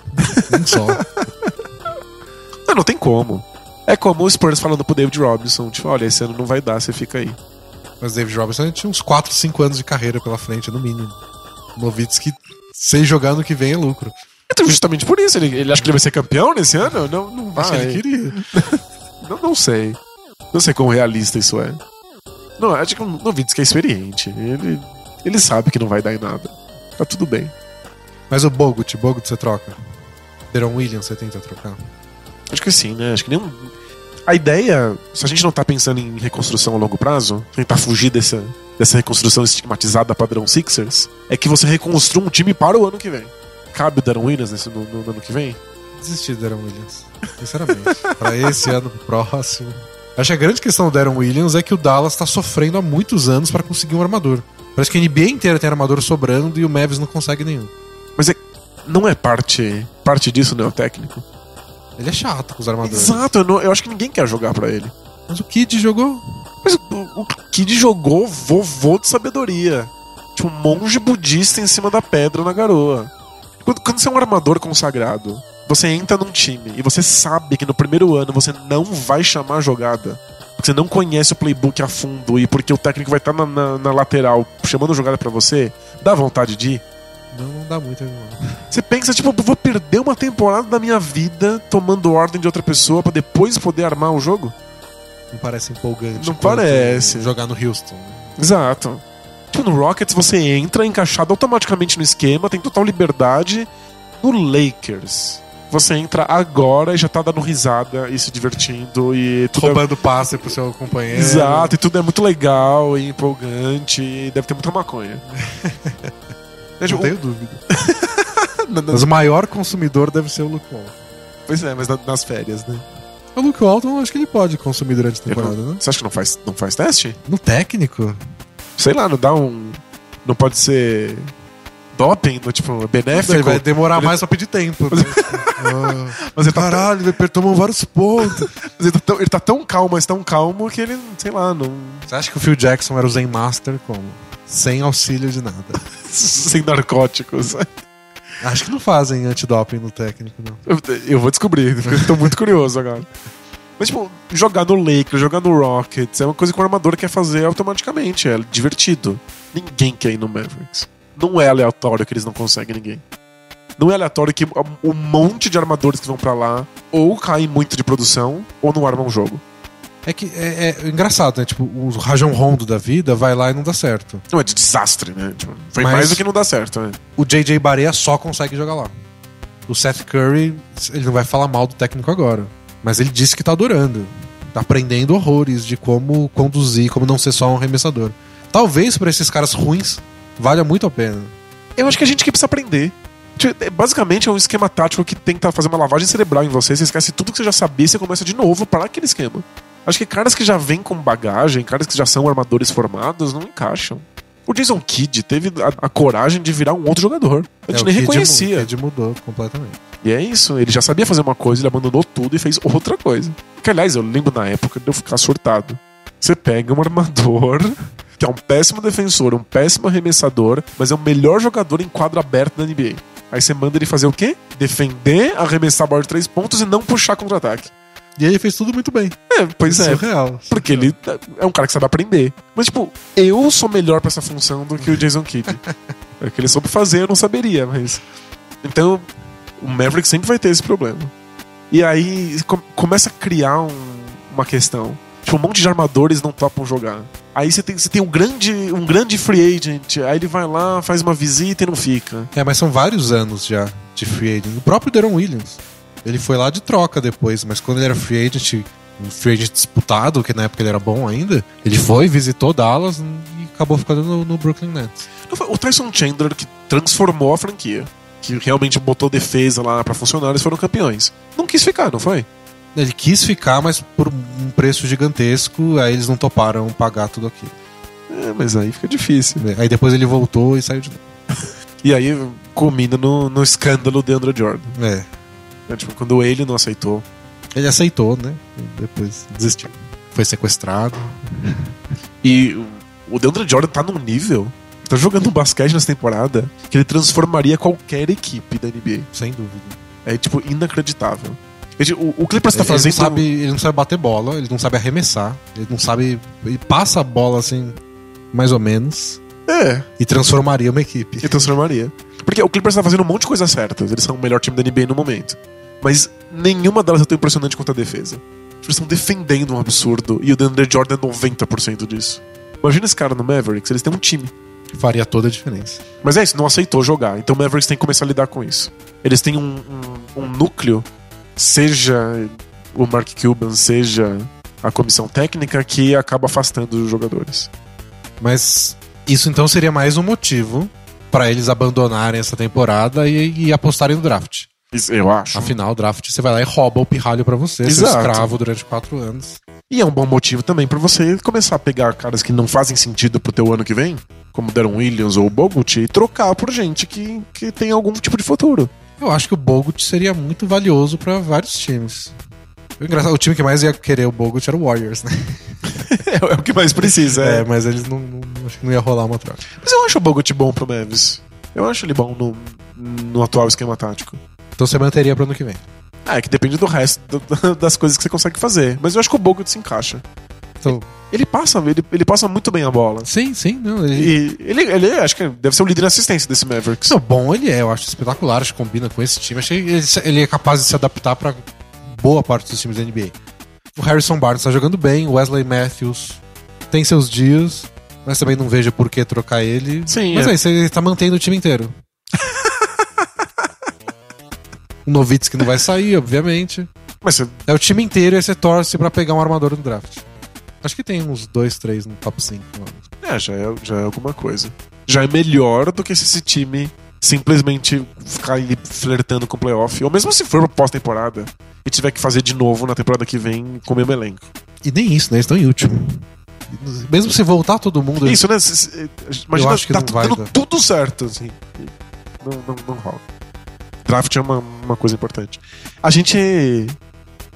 Um só. [laughs] Não, não tem como. É como o Spurs falando pro David Robinson, tipo, olha, esse ano não vai dar, você fica aí. Mas David Robinson tinha uns 4, 5 anos de carreira pela frente, no mínimo. Novitsky, sem jogar no que vem é lucro. Então, justamente por isso, ele, ele acha que ele vai ser campeão nesse ano? Não, não vai. Que ele queria. [laughs] Não, não sei. Não sei quão realista isso é. Não, acho que o Novitsky é experiente. Ele, ele sabe que não vai dar em nada. Tá tudo bem. Mas o Bogut, Bogut você troca. Deron Williams você tenta trocar. Acho que sim, né? Acho que nenhum. A ideia, se a gente não tá pensando em reconstrução a longo prazo, tentar fugir dessa, dessa reconstrução estigmatizada padrão Sixers, é que você reconstrua um time para o ano que vem. Cabe o Darren Williams nesse, no, no ano que vem? Desistir do Deron Williams. Sinceramente. [laughs] pra esse ano, próximo. Acho que a grande questão do Deron Williams é que o Dallas tá sofrendo há muitos anos pra conseguir um armador. Parece que a NBA inteira tem armador sobrando e o Mavis não consegue nenhum. Mas é, não é parte, parte disso, né? O técnico. Ele é chato com os armadores. Exato, eu, não- eu acho que ninguém quer jogar pra ele. Mas o Kid jogou. Mas o, o Kid jogou vovô de sabedoria. Tipo, um monge budista em cima da pedra na garoa. Quando, quando você é um armador consagrado, você entra num time e você sabe que no primeiro ano você não vai chamar a jogada. Porque você não conhece o playbook a fundo e porque o técnico vai estar na, na- na lateral chamando jogada pra você, dá vontade de ir. Não, não dá muito. Não. Você pensa, tipo, vou perder uma temporada da minha vida tomando ordem de outra pessoa pra depois poder armar o jogo? Não parece empolgante. Não parece. Jogar no Houston. Exato. Tipo, no Rockets você entra encaixado automaticamente no esquema, tem total liberdade. No Lakers, você entra agora e já tá dando risada e se divertindo e tudo é... Roubando passe pro seu companheiro. Exato, e tudo é muito legal e empolgante e deve ter muita maconha. [laughs] É, Não tipo, tenho dúvida. [laughs] Mas o maior consumidor deve ser o Luke Walton. Pois é, mas na- nas férias, né? O Luke Walton, acho que ele pode consumir durante a temporada, né? Você acha que não faz, não faz teste? No técnico? Sei lá, não dá um. Não pode ser. Doping, no, tipo, benéfico. Ele vai demorar Ele- mais pra pedir tempo. né? Ah, Mas ele tá, Caralho, ele tomou vários pontos. mas ele, tá tão, ele tá tão calmo, mas tão calmo que ele, sei lá, não. Você acha que o Phil Jackson era o Zen Master como? Sem auxílio de nada. [laughs] sem narcóticos. Acho que não fazem antidoping no técnico, não. Eu, eu vou descobrir, porque eu tô muito curioso agora. Mas, tipo, jogar no Lakers, jogar no Rockets é uma coisa que o armador quer fazer automaticamente. É divertido. Ninguém quer ir no Mavericks. Não é aleatório que eles não conseguem ninguém. Não é aleatório que um monte de armadores que vão pra lá ou caem muito de produção ou não armam um jogo. É que é, é engraçado, né? Tipo, o Rajon Rondo da vida vai lá e não dá certo. Não é de desastre, né? Tipo, foi Mas- mais do que não dá certo, né? O JJ Barea só consegue jogar lá. o Seth Curry, ele não vai falar mal do técnico agora. Mas ele disse que tá adorando. Tá aprendendo horrores de como conduzir, como não ser só um arremessador. Talvez para esses caras ruins valha muito a pena. Eu acho que a gente que precisa aprender. Tipo, é, Basicamente é um esquema tático que tenta fazer uma lavagem cerebral em você. Você esquece tudo que você já sabia e você começa de novo para aquele esquema. Acho que caras que já vêm com bagagem, caras que já são armadores formados, não encaixam. O Jason Kidd teve a, a coragem de virar um outro jogador. A gente É, nem Kidd mu- reconhecia. O Kidd mudou completamente. E é isso, ele já sabia fazer uma coisa, ele abandonou tudo e fez outra coisa. Que, aliás, eu lembro na época de eu ficar surtado. Você pega um armador, [laughs] que é um péssimo defensor, um péssimo arremessador, mas é o melhor jogador em quadro aberto da NBA. Aí você manda ele fazer o quê? Defender, arremessar a bola de três pontos e não puxar contra-ataque. E ele fez tudo muito bem. É, pois é. Surreal. Porque ele é um cara que sabe aprender. Mas, tipo, eu sou melhor pra essa função do que o Jason Kidd. [laughs] é que ele soube fazer, eu não saberia, mas. Então, o Maverick sempre vai ter esse problema. E aí com- começa a criar um- uma questão. Tipo, um monte de armadores não topam jogar. Aí você tem, você tem um, grande, um grande free agent, aí ele vai lá, faz uma visita e não fica. É, mas são vários anos já de free agent. O próprio Deron Williams. Ele foi lá de troca depois, mas quando ele era free agent, um free agent disputado, que na época ele era bom ainda, ele foi, visitou Dallas e acabou ficando no, no Brooklyn Nets. O Tyson Chandler que transformou a franquia. Que realmente botou defesa lá pra funcionar, eles foram campeões. Não quis ficar, não foi? Ele quis ficar, mas por um preço gigantesco, aí eles não toparam pagar tudo aquilo. É, mas aí fica difícil. Aí depois ele voltou e saiu de novo. [laughs] E aí culmina no, no escândalo de Andrew Jordan. É. É, tipo, quando ele não aceitou. Ele aceitou, né? Depois desistiu. Foi sequestrado. [laughs] E o DeAndre Jordan tá num nível, tá jogando um basquete nessa temporada, que ele transformaria qualquer equipe da NBA. Sem dúvida. É, tipo, inacreditável. Ele- O, o Clippers tá ele, fazendo. não sabe, ele não sabe bater bola, ele não sabe arremessar, ele não sabe. Ele passa a bola assim, mais ou menos, É, e transformaria uma equipe. e transformaria. Porque o Clippers tá fazendo um monte de coisas certas. Eles são o melhor time da NBA no momento. Mas nenhuma delas é tão impressionante quanto a defesa. Eles estão defendendo um absurdo. E o DeAndre Jordan é 90% disso. Imagina esse cara no Mavericks, eles têm um time. Faria toda a diferença. Mas é isso, não aceitou jogar. Então o Mavericks tem que começar a lidar com isso. Eles têm um, um- um núcleo, seja o Mark Cuban, seja a comissão técnica, que acaba afastando os jogadores. Mas isso então seria mais um motivo pra eles abandonarem essa temporada e, e apostarem no draft. Isso, Eu acho. Afinal, o draft você vai lá e rouba o pirralho pra você, seu Exato. escravo durante quatro anos. E é um bom motivo também pra você começar a pegar caras que não fazem sentido pro teu ano que vem, como Deron Williams ou o Bogut, e trocar por gente que, que tem algum tipo de futuro. Eu acho que o Bogut seria muito valioso pra vários times. O, o time que mais ia querer o Bogut era o Warriors, né? [laughs] É, o que mais precisa, É, mas eles não, não- acho que não ia rolar uma troca. Mas eu acho o Bogut bom pro Mavis. Eu acho ele bom no, no atual esquema tático. Então você manteria pro ano que vem. Ah, é que depende do resto do- [laughs] das coisas que você consegue fazer. Mas eu acho que o Bogut se encaixa. Então, Ele passa, ele, ele passa muito bem a bola. sim, sim, não, ele, E ele, ele é, acho que deve ser o líder de assistência desse Mavericks. Não, bom ele é, eu acho espetacular, acho que combina com esse time. Achei que ele, ele é capaz de se adaptar pra boa parte dos times da NBA. O Harrison Barnes tá jogando bem, o Wesley Matthews tem seus dias, mas também não vejo por que trocar ele. Sim, mas é. é isso, ele tá mantendo o time inteiro. [laughs] o Novitsky não vai sair, obviamente. Mas você- É o time inteiro e você torce pra pegar um armador no draft. Acho que tem uns dois, três no top 5. é, já é, já é alguma coisa. Já é melhor do que se esse time simplesmente ficar ali flertando com o playoff. Ou mesmo se for pra pós-temporada e tiver que fazer de novo na temporada que vem com o mesmo elenco. E nem isso, né? Eles estão em último. Mesmo se voltar todo mundo. Isso, né? Imagina, acho que tá não vai dando dar. tudo certo, assim. Não, não, não rola. Draft é uma, uma coisa importante. A gente.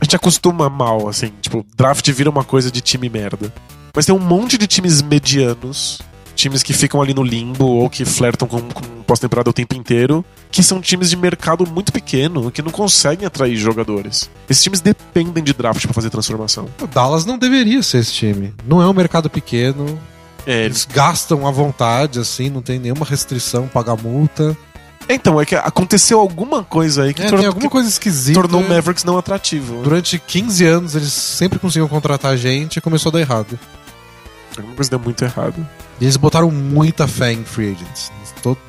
A gente acostuma mal, assim. Tipo, draft vira uma coisa de time merda. Mas tem um monte de times medianos, times que ficam ali no limbo ou que flertam com, com pós-temporada o tempo inteiro, que são times de mercado muito pequeno, que não conseguem atrair jogadores. Esses times dependem de draft pra fazer transformação. O Dallas não deveria ser esse time. Não é um mercado pequeno. É, eles Eles gastam à vontade, assim, não tem nenhuma restrição, pagar multa. Então, é que aconteceu alguma coisa aí que, É, tor- tem alguma coisa esquisita. tornou o Mavericks não atrativo. Durante 15 anos eles sempre conseguiam contratar gente e começou a dar errado. Alguma coisa deu muito errado. E eles botaram muita fé em free agents.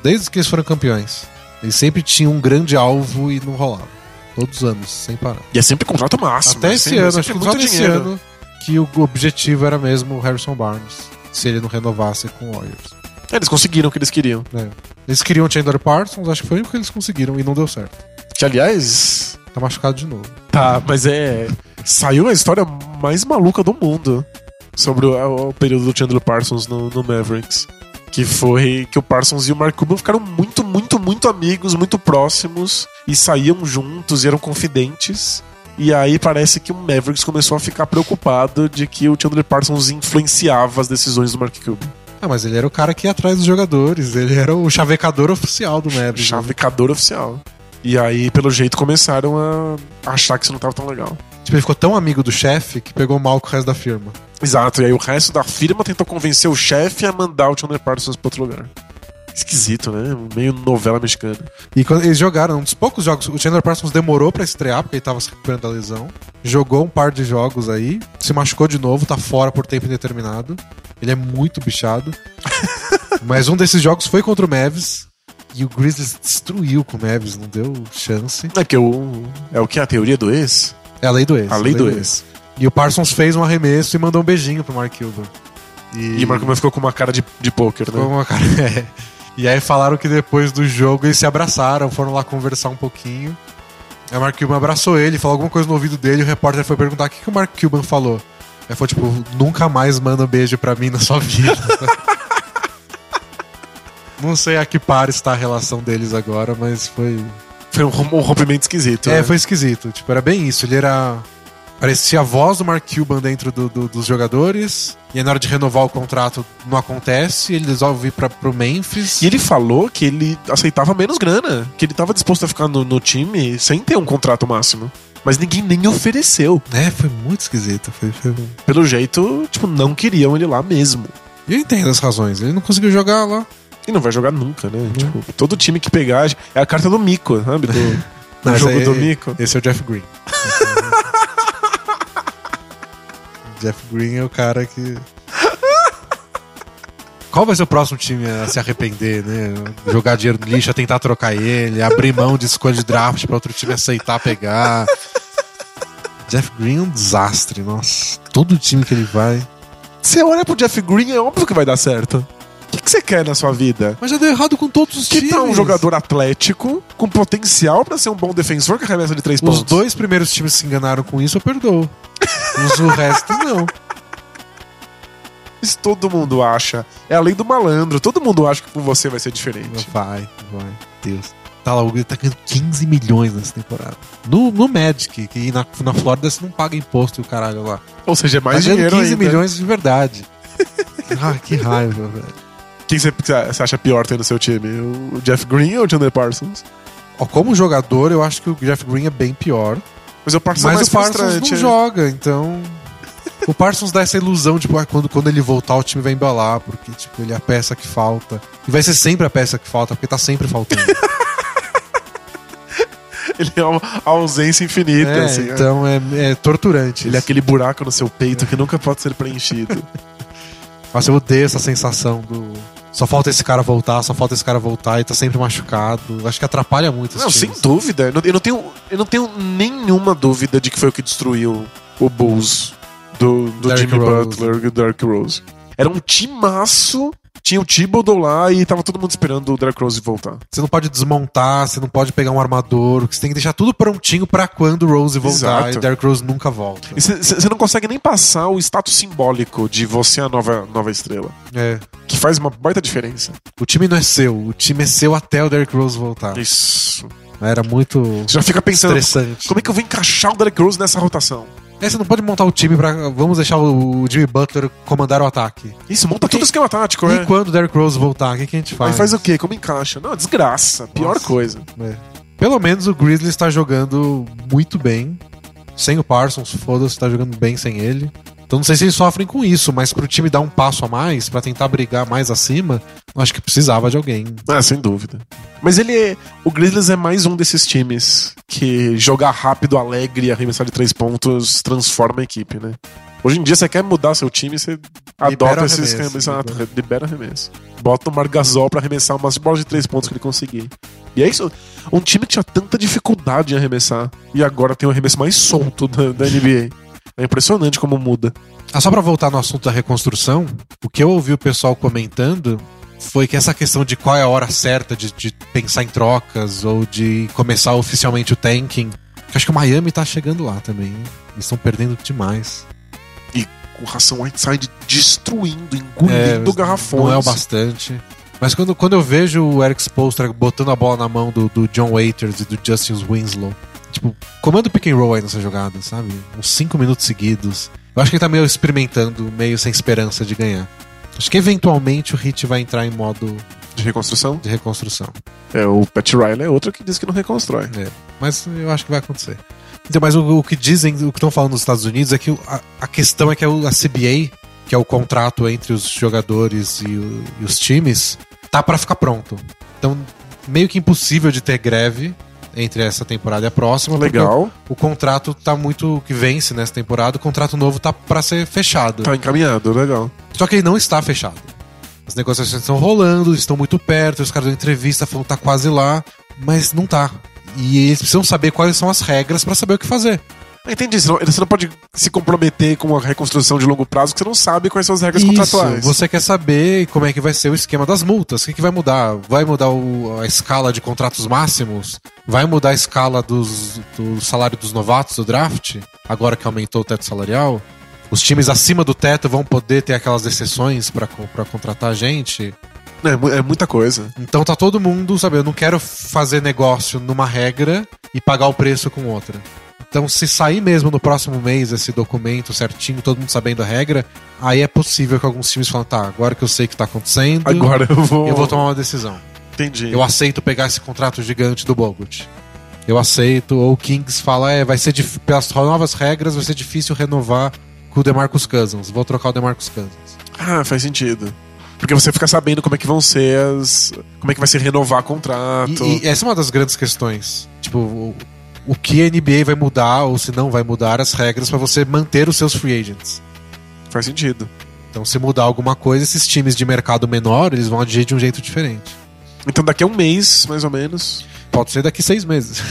Desde que eles foram campeões. Eles sempre tinham um grande alvo e não rolava. Todos os anos, sem parar. E é sempre contrato máximo. Até é esse ano, acho que muito dinheiro. ano que o objetivo era mesmo o Harrison Barnes. Se ele não renovasse com o Warriors. É, Eles conseguiram o que eles queriam. né? Eles queriam o Chandler Parsons, acho que foi o que eles conseguiram e não deu certo. Que, aliás, Tá machucado de novo. Tá, mas é. Saiu a história mais maluca do mundo sobre o, o período do Chandler Parsons no, no Mavericks. Que foi que o Parsons e o Mark Cuban ficaram muito, muito, muito amigos, muito próximos e saíam juntos e eram confidentes. E aí parece que o Mavericks começou a ficar preocupado de que o Chandler Parsons influenciava as decisões do Mark Cuban. Ah, mas ele era o cara que ia atrás dos jogadores. Ele era o chavecador oficial do Mavericks. né? Chavecador oficial. E aí, pelo jeito, começaram a achar que isso não tava tão legal. Tipo, ele ficou tão amigo do chefe que pegou mal com o resto da firma. Exato, e aí o resto da firma tentou convencer o chefe a mandar o Chandler Parsons pra outro lugar. Esquisito, né? Meio novela mexicana. E quando eles jogaram um dos poucos jogos, o Chandler Parsons demorou pra estrear, porque ele tava se recuperando da lesão. Jogou um par de jogos aí, se machucou de novo, tá fora por tempo indeterminado. Ele é muito bichado. [laughs] Mas um desses jogos foi contra o Mavs. E o Grizzlies destruiu com o Mavs, não deu chance. É que o. É o que? A teoria do ex? É a lei do ex. A lei do ex. E o Parsons fez um arremesso e mandou um beijinho pro Mark Cuban. E o Marco Cuban ficou com uma cara de, de pôquer, né? uma cara. [laughs] é. E aí falaram que depois do jogo eles se abraçaram, foram lá conversar um pouquinho. Aí o Mark Cuban abraçou ele, falou alguma coisa no ouvido dele, e o repórter foi perguntar o que, que o Mark Cuban falou. Aí foi tipo, nunca mais manda um beijo pra mim na sua vida. [laughs] Não sei a que par está a relação deles agora, mas foi. Foi um, um rompimento esquisito. É, né? foi esquisito. Tipo, era bem isso. Ele era. Parecia a voz do Mark Cuban dentro do- do- dos jogadores. E aí, na hora de renovar o contrato, não acontece. Ele resolve ir pra, pro Memphis. E ele falou que ele aceitava menos grana. Que ele tava disposto a ficar no, no time sem ter um contrato máximo. Mas ninguém nem ofereceu. É, foi muito esquisito. Foi, foi... Pelo jeito, tipo, não queriam ele lá mesmo. E Eu entendo as razões. Ele não conseguiu jogar lá. E não vai jogar nunca, né? Tipo, todo time que pegar. É a carta do Mico, sabe? Do, [laughs] do jogo aí- do Mico. Esse é o Jeff Green. [laughs] Jeff Green é o cara que. [laughs] Qual vai ser o próximo time a se arrepender, né? Jogar dinheiro no lixo, a tentar trocar ele, abrir mão de escolha de draft pra outro time aceitar pegar. Jeff Green é um desastre, nossa. Todo time que ele vai. Você olha pro Jeff Green, é óbvio que vai dar certo. O que, que você quer na sua vida? Mas já deu errado com todos os Que times. tal um jogador atlético, com potencial pra ser um bom defensor que arremessa de três Os pontos? dois primeiros times que se enganaram com isso, eu perdoo. Os, o resto, não. Isso todo mundo acha. É a lei do malandro. Todo mundo acha que com você vai ser diferente. Vai, vai. Deus. Tá lá, o Green tá ganhando 15 milhões nessa temporada. No, no Magic, que na, na Flórida você não paga imposto e o caralho lá. Ou seja, é mais tá dinheiro 15 ainda. milhões de verdade. [laughs] ah, que raiva, velho. Quem você, você acha pior ter no seu time? O Jeff Green ou o Chandler Parsons? Ó, como jogador, eu acho que o Jeff Green é bem pior. Mas o Parsons é Mas mais o Parsons não é. joga, então. O Parsons dá essa ilusão, tipo, ah, quando, quando ele voltar o time vai embalar, porque, tipo, ele é a peça que falta. E vai ser sempre a peça que falta, porque tá sempre faltando. [laughs] Ele é uma ausência infinita. É, assim, é. então é, é torturante. Ele é isso. aquele buraco no seu peito que nunca pode ser preenchido. [laughs] Nossa, eu odeio essa sensação do. Só falta esse cara voltar, só falta esse cara voltar e tá sempre machucado. Acho que atrapalha muito não, sem times. dúvida. Eu não, tenho, eu não tenho nenhuma dúvida de que foi o que destruiu o Bulls do, do Jimmy Rose. Butler e do Derrick Rose. Era um timaço. Tinha o Thibodeau lá e tava todo mundo esperando o Derrick Rose voltar. Você não pode desmontar, você não pode pegar um armador. Você tem que deixar tudo prontinho pra quando o Rose voltar Exato. e o Derrick Rose nunca volta. E você não consegue nem passar o status simbólico de você a nova, nova estrela. É. Que faz uma baita diferença. O time não é seu, o time é seu até o Derrick Rose voltar. Isso. Era muito Você já fica pensando, como é que eu vou encaixar o Derrick Rose nessa rotação? É, você não pode montar o time pra. Vamos deixar o Jimmy Butler comandar o ataque. Isso, monta todo o esquema tático, E é. quando o Derrick Rose voltar, o que, que a gente faz? Aí faz o quê? Como encaixa? Não, desgraça. Pior Nossa. coisa. É. Pelo menos o Grizzlies está jogando muito bem. Sem o Parsons, foda-se, tá jogando bem sem ele. Então não sei se eles sofrem com isso, mas pro time dar um passo a mais, pra tentar brigar mais acima, eu acho que precisava de alguém. Ah, sem dúvida. Mas ele é. O Grizzlies é mais um desses times que jogar rápido, alegre e arremessar de três pontos transforma a equipe, né? Hoje em dia, você quer mudar seu time, você adota esses. Ah, libera. libera arremesso. Bota o Margasol pra arremessar umas bolas de três pontos que ele conseguir. E é isso. Um time que tinha tanta dificuldade em arremessar e agora tem o arremesso mais solto da, da NBA. É impressionante como muda. Ah, só pra voltar no assunto da reconstrução, o que eu ouvi o pessoal comentando foi que essa questão de qual é a hora certa de, de pensar em trocas ou de começar oficialmente o tanking. que Acho que o Miami tá chegando lá também. hein? Eles estão perdendo demais. Com o Ração Whiteside destruindo, engolindo mas garrafões. Não é o bastante. Mas quando, quando eu vejo o Eric Spoelstra botando a bola na mão do, do John Waiters e do Justin Winslow, tipo, comando pick and roll aí nessa jogada, sabe? Uns 5 minutos seguidos. Eu acho que ele tá meio experimentando, meio sem esperança de ganhar. Acho que eventualmente o Hit vai entrar em modo De reconstrução. de reconstrução. É, o Pat Riley é outro que diz que não reconstrói. É, mas eu acho que vai acontecer. Então, mas o, o que dizem, o que estão falando nos Estados Unidos é que a, a questão é que a, a CBA, que é o contrato entre os jogadores e, o- e os times, tá pra ficar pronto. Então, meio que impossível de ter greve entre essa temporada e a próxima. Legal. O, o contrato tá muito que vence nessa temporada, o contrato novo tá pra ser fechado. Tá encaminhado, legal. Só que ele não está fechado. As negociações estão rolando, estão muito perto, os caras dão entrevista falando que tá quase lá, mas não tá. E eles precisam saber quais são as regras pra saber o que fazer. Entendi. Você não, você não pode se comprometer com a reconstrução de longo prazo, porque você não sabe quais são as regras Isso, contratuais. você quer saber como é que vai ser o esquema das multas, o que, que vai mudar? Vai mudar o- a escala de contratos máximos? Vai mudar a escala dos, do salário dos novatos do draft? Agora que aumentou o teto salarial? Os times acima do teto vão poder ter aquelas exceções pra contratar gente? É, é muita coisa. Então tá todo mundo, sabe? Eu não quero fazer negócio numa regra e pagar o preço com outra. Então, se sair mesmo no próximo mês esse documento certinho, todo mundo sabendo a regra, aí é possível que alguns times falem, tá, agora que eu sei o que tá acontecendo, Agora eu vou. eu vou tomar uma decisão. Entendi. Eu aceito pegar esse contrato gigante do Bogut. Eu aceito, ou o Kings fala, é, vai ser dif- pelas novas regras, vai ser difícil renovar com o DeMarcus Cousins. Vou trocar o DeMarcus Cousins. Ah, faz sentido. Porque você fica sabendo como é que vão ser as. Como é que vai ser renovar contrato. E, e essa é uma das grandes questões. Tipo, o, que a NBA vai mudar, ou se não vai mudar as regras pra você manter os seus free agents. Faz sentido. Então, se mudar alguma coisa, esses times de mercado menor, eles vão agir de um jeito diferente. Então daqui a um mês, mais ou menos. Pode ser daqui seis meses.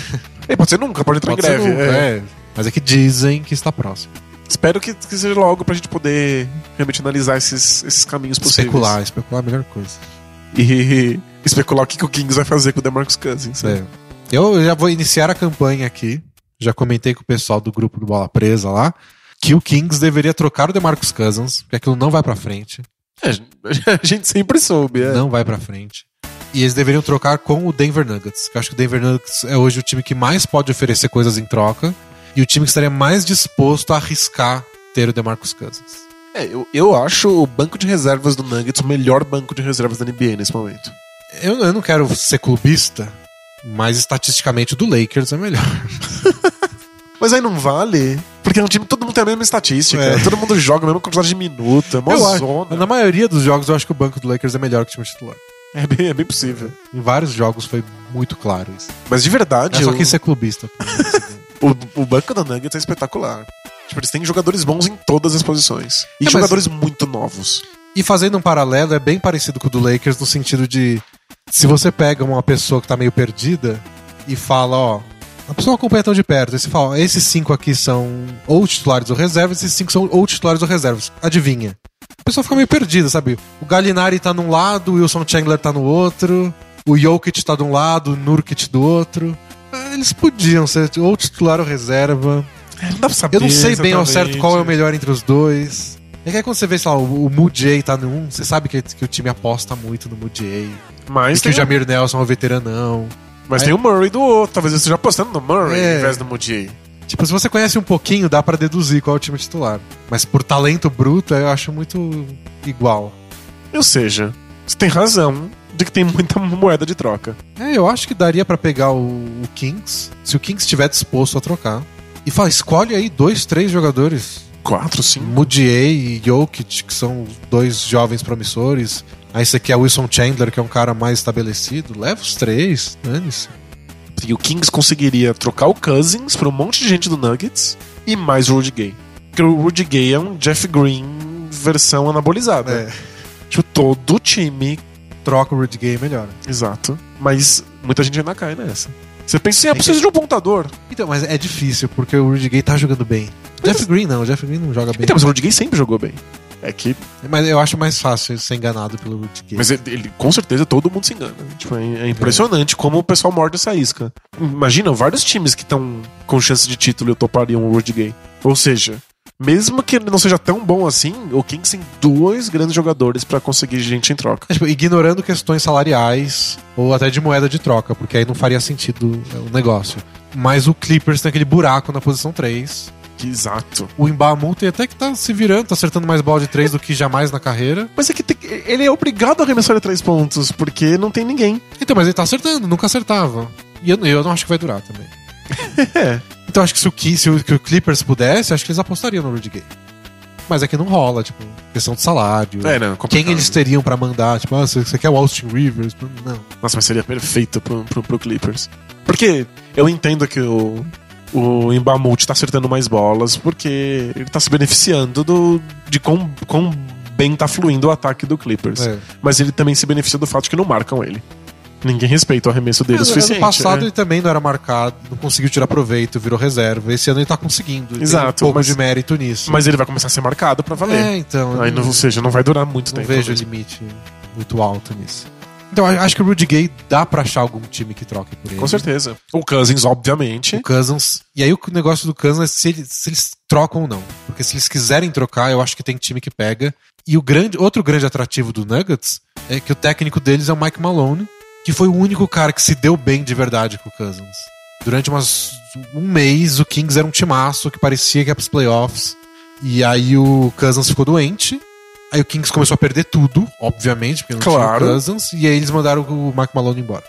E pode ser nunca, pode entrar Pode em greve. nunca, é. é. Mas é que dizem que está próximo. Espero que, que seja logo pra gente poder realmente analisar esses, esses caminhos possíveis. Especular, especular é a melhor coisa. E [laughs] especular o que, que o Kings vai fazer com o DeMarcus Cousins. né? Eu já vou iniciar a campanha aqui. Já comentei com o pessoal do grupo do Bola Presa lá. Que o Kings deveria trocar o DeMarcus Cousins, porque aquilo não vai pra frente. É, [laughs] a gente sempre soube, é. não vai pra frente. E eles deveriam trocar com o Denver Nuggets, que eu acho que o Denver Nuggets é hoje o time que mais pode oferecer coisas em troca e o time que estaria mais disposto a arriscar ter o DeMarcus Cousins. É, eu, eu acho o banco de reservas do Nuggets o melhor banco de reservas da NBA nesse momento. Eu, eu não quero ser clubista, mas estatisticamente o do Lakers é melhor. [laughs] Mas aí não vale, porque é um time todo mundo tem a mesma estatística, É. todo mundo joga a mesma quantidade de minuto, é uma Eu acho- zona. Na maioria dos jogos eu acho que o banco do Lakers é melhor que o time titular. É, bem, é bem possível. Em vários jogos foi muito claro isso. Mas de verdade, Eu só o, quis ser clubista. [laughs] o, o banco da Nuggets é espetacular. Tipo, eles têm jogadores bons em todas as posições. E É, mas- jogadores muito novos. E fazendo um paralelo, é bem parecido com o do Lakers no sentido de se você pega uma pessoa que tá meio perdida e fala, ó, a pessoa acompanha tão de perto, e você fala, ó, esses cinco aqui são ou titulares ou reservas, esses cinco são ou titulares ou reservas. Adivinha? A pessoa fica meio perdida, sabe? O Gallinari tá num lado, o Wilson Chandler tá no outro, o Jokic tá de um lado, o Nurkic do outro. Ah, Eles podiam ser ou titular ou reserva. É, não dá pra saber. Eu não sei bem ao certo qual é o melhor entre os dois. É que aí quando você vê, sei lá, o, o Moody tá no 1, você sabe que, que o time aposta muito no Moody. Mas E que o Jamir Nelson é um veteranão. mas Aí- tem o Murray do outro. Talvez eu esteja apostando no Murray É. ao invés do Moody. Tipo, se você conhece um pouquinho, dá pra deduzir qual é o time titular. Mas por talento bruto, eu acho muito igual. Ou seja, você tem razão de que tem muita [laughs] moeda de troca. É, eu acho que daria pra pegar o, o Kings, se o Kings estiver disposto a trocar. E fala, escolhe aí dois, três jogadores. Quatro, cinco. Mudiay e Jokic, que são dois jovens promissores. Aí você quer Wilson Chandler, que é um cara mais estabelecido. Leva os três, dane-se. E o Kings conseguiria trocar o Cousins pra um monte de gente do Nuggets e mais o Rudy Gay. Porque o Rudy Gay é um Jeff Green versão anabolizada. É. Tipo, todo time. Troca o Rudy Gay melhor. Exato. Mas muita gente ainda cai nessa. Você pensa assim, ah, Tem preciso de um pontador. Então, mas é difícil, porque o Rudy Gay tá jogando bem. Jeff Green não, o Jeff Green não joga bem. Então, mas o Rudy Gay sempre jogou bem. É que. Mas eu acho mais fácil ser enganado pelo Rudy Gay. Mas ele, ele- com certeza todo mundo se engana. Tipo, é, é impressionante como o pessoal morde essa isca. Imagina, vários times que estão com chance de título e topariam o Rudy Gay. Ou seja, mesmo que ele não seja tão bom assim, o Kings tem dois grandes jogadores pra conseguir gente em troca. É, tipo, ignorando questões salariais ou até de moeda de troca, porque aí não faria sentido o negócio. Mas o Clippers tem aquele buraco na posição 3. Que exato. O Embamu tem até que tá se virando, tá acertando mais bola de 3 do que jamais na carreira. Mas é que tem- ele é obrigado a arremessar de três pontos, porque não tem ninguém. Então, mas ele tá acertando, nunca acertava. E eu, eu não acho que vai durar também. É. [laughs] Então acho que se o, se o, que o Clippers pudesse, acho que eles apostariam no Rudy Gay. Mas é que não rola, tipo, questão de salário. É, não, complicado. Quem eles teriam pra mandar? Tipo, ah, você, você quer o Austin Rivers? Não. Nossa, mas seria perfeito pro, pro, pro Clippers. Porque eu entendo que o, o Embamute tá acertando mais bolas, porque ele tá se beneficiando do, de quão, quão bem tá fluindo o ataque do Clippers. É. Mas ele também se beneficia do fato de que não marcam ele. Ninguém respeita o arremesso dele o Mas, suficiente. ano passado é. ele também não era marcado, não conseguiu tirar proveito, virou reserva. Esse ano ele tá conseguindo. Exato, Tem um pouco mas- de mérito nisso. Mas ele vai começar a ser marcado pra valer. É, então. Aí, não, ou seja, não vai durar muito não tempo. vejo mesmo. limite muito alto nisso. Então, acho que o Rudy Gay dá pra achar algum time que troque por ele. Com certeza. O Cousins, obviamente. O Cousins. E aí o negócio do Cousins é se eles, se eles trocam ou não. Porque se eles quiserem trocar, eu acho que tem time que pega. E o grande, outro grande atrativo do Nuggets é que o técnico deles é o Mike Malone, que foi o único cara que se deu bem de verdade com o Cousins. Durante umas, um mês, o Kings era um timaço que parecia que ia pros playoffs. E aí o Cousins ficou doente. Aí o Kings começou a perder tudo, obviamente, porque não Claro. tinha o Cousins. E aí eles mandaram o Mike Malone embora.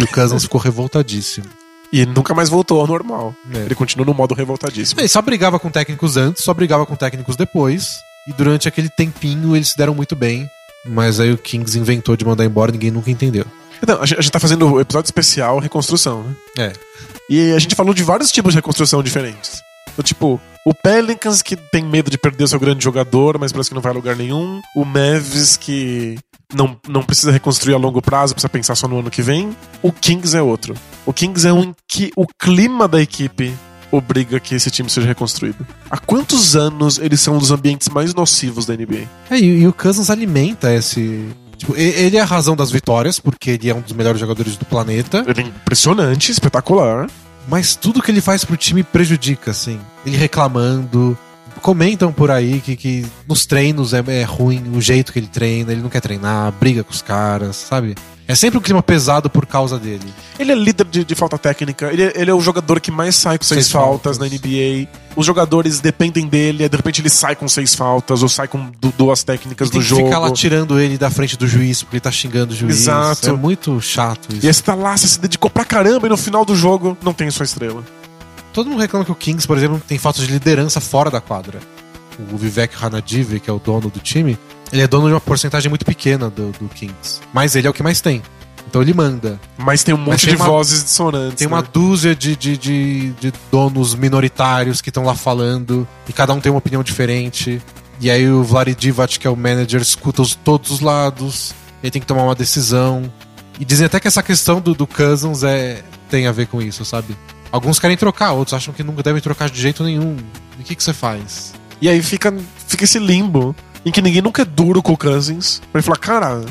E o Cousins ficou revoltadíssimo. E ele nunca mais voltou ao normal. É. Ele continua no modo revoltadíssimo. Ele só brigava com técnicos antes, só brigava com técnicos depois. E durante aquele tempinho eles se deram muito bem. Mas aí o Kings inventou de mandar embora, ninguém nunca entendeu. Então, a gente, a gente tá fazendo o episódio especial Reconstrução, né? É. E a gente falou de vários tipos de reconstrução diferentes. Então, tipo, o Pelicans que tem medo de perder seu grande jogador, mas parece que não vai a lugar nenhum. O Mavis que não, não precisa reconstruir a longo prazo, precisa pensar só no ano que vem. O Kings é outro. O Kings é um em que o clima da equipe obriga que esse time seja reconstruído. Há quantos anos eles são um dos ambientes mais nocivos da NBA? É, e, e o Cousins alimenta esse. Tipo, ele é a razão das vitórias, porque ele é um dos melhores jogadores do planeta. Ele é impressionante, espetacular. Mas tudo que ele faz pro time prejudica, assim. Ele reclamando. Comentam por aí que, que nos treinos é, é ruim o jeito que ele treina, ele não quer treinar, briga com os caras, sabe? É sempre um clima pesado por causa dele. Ele é líder de, de falta técnica, ele é, ele é o jogador que mais sai com seis, Seis faltas, faltas. na NBA. Os jogadores dependem dele, de repente ele sai com seis faltas, ou sai com du- duas técnicas E tem do que jogo. ficar lá tirando ele da frente do juiz, porque ele tá xingando o juiz. Exato. É muito chato isso. E aí você tá lá, você se dedicou pra caramba e no final do jogo não tem sua estrela. Todo mundo reclama que o Kings, por exemplo, tem falta de liderança fora da quadra. O Vivek Ranadive, que é o dono do time, ele é dono de uma porcentagem muito pequena do, do Kings. Mas ele é o que mais tem. Então ele manda. Mas tem um monte tem de uma- vozes dissonantes. Tem uma né? dúzia de, de, de, de donos minoritários que estão lá falando, e cada um tem uma opinião diferente. E aí o Vlad Divac, que é o manager, escuta os, todos os lados, ele tem que tomar uma decisão. E dizem até que essa questão do, do Cousins é, tem a ver com isso, sabe? Alguns querem trocar, outros acham que nunca devem trocar de jeito nenhum. E o que, que você faz? E aí fica, fica esse limbo em que ninguém nunca é duro com o Cousins. Pra ele falar, cara,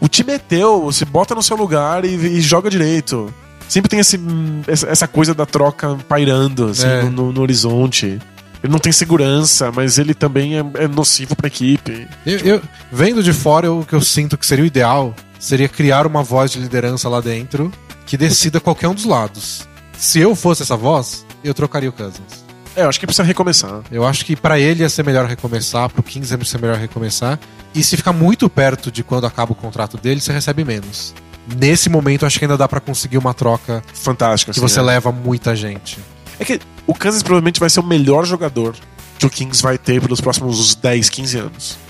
o time é teu, se bota no seu lugar e, e joga direito. Sempre tem esse, essa, coisa da troca pairando assim, É. no, no- horizonte. Ele não tem segurança, mas ele também é, é nocivo pra equipe. Eu, eu- vendo de fora, eu- o que eu sinto que seria o ideal seria criar uma voz de liderança lá dentro que decida qualquer um dos lados. Se eu fosse essa voz, eu trocaria o Cousins. É, eu acho que precisa recomeçar. Eu acho que pra ele ia ser melhor recomeçar, pro Kings ia ser melhor recomeçar. E se ficar muito perto de quando acaba o contrato dele, você recebe menos. Nesse momento, acho que ainda dá pra conseguir uma troca Fantástico. que assim, você é. leva muita gente. É que o Kansas provavelmente vai ser o melhor jogador que o Kings vai ter pelos próximos 10, 15 anos.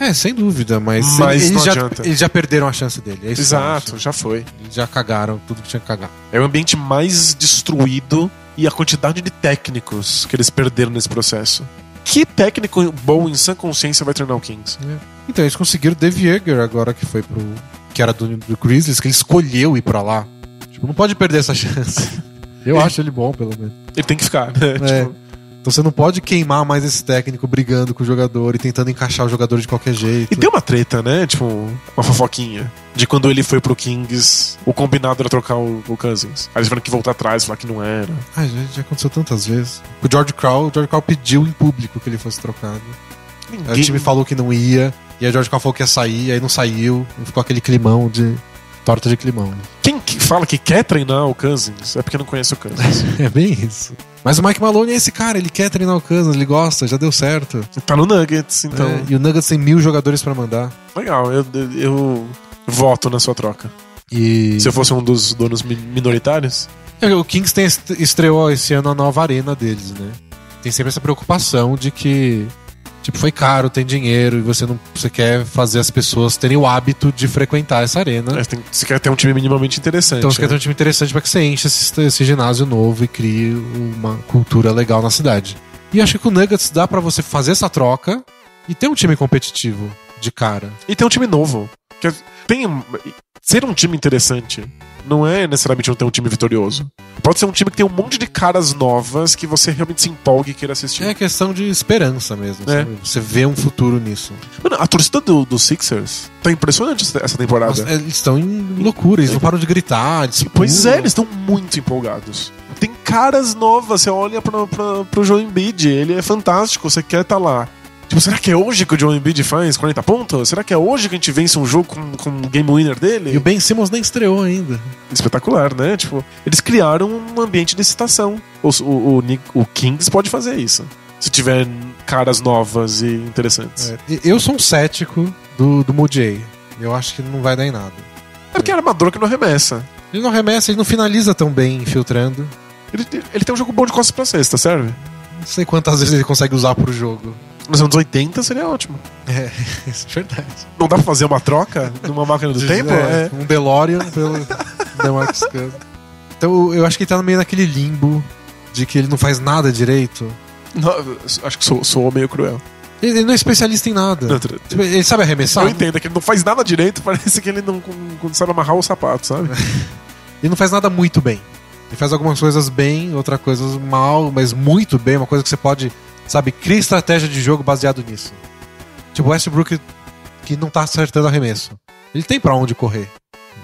É, sem dúvida, mas, Mas eles, não já, adianta. eles já perderam a chance dele. É isso que eu Exato, já foi. Eles já cagaram tudo que tinha que cagar. É o ambiente mais destruído e a quantidade de técnicos que eles perderam nesse processo. Que técnico bom em sã consciência vai treinar o Kings? Então, eles conseguiram o Dave Yeager agora que foi pro. que era do, do Grizzlies, que ele escolheu ir pra lá. Tipo, não pode perder essa chance. [laughs] Eu acho ele bom, pelo menos. Ele tem que ficar, né? É. Tipo, Então você não pode queimar mais esse técnico brigando com o jogador e tentando encaixar o jogador de qualquer jeito. E tem uma treta, né? Tipo, uma fofoquinha. De quando ele foi pro Kings, o combinado era trocar o, o Cousins. Aí eles tiveram que voltar atrás, falar que não era. Ah, já, já aconteceu tantas vezes. O George Crow, o George Crow pediu em público que ele fosse trocado. Aí Ninguém... o time falou que não ia, e aí o George Crow falou que ia sair, aí não saiu, e ficou aquele climão de. torta de climão. Quem que fala que quer treinar o Cousins é porque não conhece o Cousins. [laughs] É bem isso. Mas o Mike Maloney é esse cara, ele quer treinar o Kansas, ele gosta, já deu certo. tá no Nuggets, então. É, e o Nuggets tem mil jogadores pra mandar. Legal, eu, eu, eu voto na sua troca. E Se eu fosse um dos donos mi- minoritários. É, o Kings tem est- estreou esse ano a nova arena deles, né? Tem sempre essa preocupação de que tipo foi caro, tem dinheiro e você não você quer fazer as pessoas terem o hábito de frequentar essa arena. É, tem- você quer ter um time minimamente interessante. Então você quer ter né? um time interessante para que você encha esse, esse ginásio novo e crie uma cultura legal na cidade. E acho que com o Nuggets dá pra você fazer essa troca e ter um time competitivo de cara. E tem um time novo. Que tem, ser um time interessante não é necessariamente não ter um time vitorioso. Pode ser um time que tem um monte de caras novas que você realmente se empolgue e queira assistir. É questão de esperança mesmo. É. Você vê um futuro nisso. Mano, a torcida do, do Sixers tá impressionante essa temporada. Nossa, eles estão em loucura, eles não param de gritar. de Pois é, eles estão muito empolgados. Tem caras novas, você olha pra, pra, pro João Embiid, ele é fantástico, você quer estar lá. Tipo, será que é hoje que o João Embiid faz 40 pontos? Será que é hoje que a gente vence um jogo com, com o game winner dele? E o Ben Simmons nem estreou ainda. Espetacular, né? Tipo, eles criaram um ambiente de excitação. O, o, o, o Kings pode fazer isso. Se tiver caras novas e interessantes. É, Eu sou um cético do, do Mujay. Eu acho que não vai dar em nada. É porque é armador que não arremessa. Ele não arremessa, ele não finaliza tão bem infiltrando. Ele, ele tem um jogo bom de costas pra cesta, serve? Não sei quantas vezes ele consegue usar pro jogo. Nos anos 80 seria ótimo. É, [laughs] isso é verdade. Não dá pra fazer uma troca numa máquina do tempo? É, É. Um DeLorean pelo [laughs] DeMarcus Cousins. Então eu acho que ele tá meio naquele limbo de que ele não faz nada direito. Não, acho que sou, sou meio cruel. Ele, não é especialista em nada. Não, Tipo, ele sabe arremessar? Eu entendo é que ele não faz nada direito, [laughs] parece que ele não, não sabe amarrar o sapato, sabe? Ele não faz nada muito bem. Ele faz algumas coisas bem, outras coisas mal, mas muito bem. Uma coisa que você pode, sabe, criar estratégia de jogo baseado nisso. Tipo o Westbrook que não tá acertando arremesso. Ele tem pra onde correr.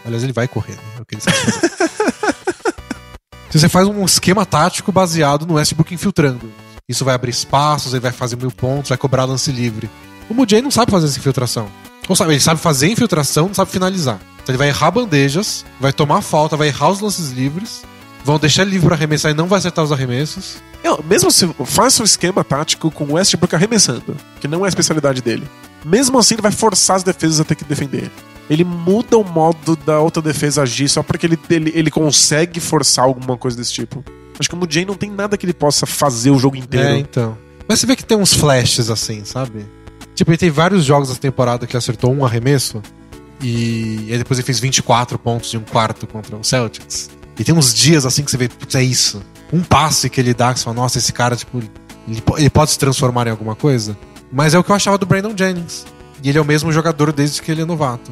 Aliás, ele vai correr, né? É o que ele sabe. [laughs] Se você faz um esquema tático baseado no Westbrook infiltrando. Isso vai abrir espaços, ele vai fazer mil pontos, vai cobrar lance livre. O Mujay não sabe fazer essa infiltração. Ou sabe, ele sabe fazer infiltração, não sabe finalizar. Então ele vai errar bandejas, vai tomar falta, vai errar os lances livres, vão deixar ele livre pra arremessar e não vai acertar os arremessos. Eu, mesmo se faça um esquema tático com o Westbrook arremessando, que não é a especialidade dele, mesmo assim ele vai forçar as defesas a ter que defender. Ele muda o modo da outra defesa agir só porque ele, ele, ele consegue forçar alguma coisa desse tipo. Acho que o Mujay não tem nada que ele possa fazer o jogo inteiro. É, então. Mas você vê que tem uns flashes assim, sabe? Tipo, ele tem vários jogos dessa temporada que ele acertou um arremesso e, e aí depois ele fez 24 pontos de um quarto contra o Celtics. E tem uns dias assim que você vê, putz, é isso. Um passe que ele dá que você fala, nossa, esse cara, tipo, ele, ele pode se transformar em alguma coisa. Mas é o que eu achava do Brandon Jennings. E ele é o mesmo jogador desde que ele é novato.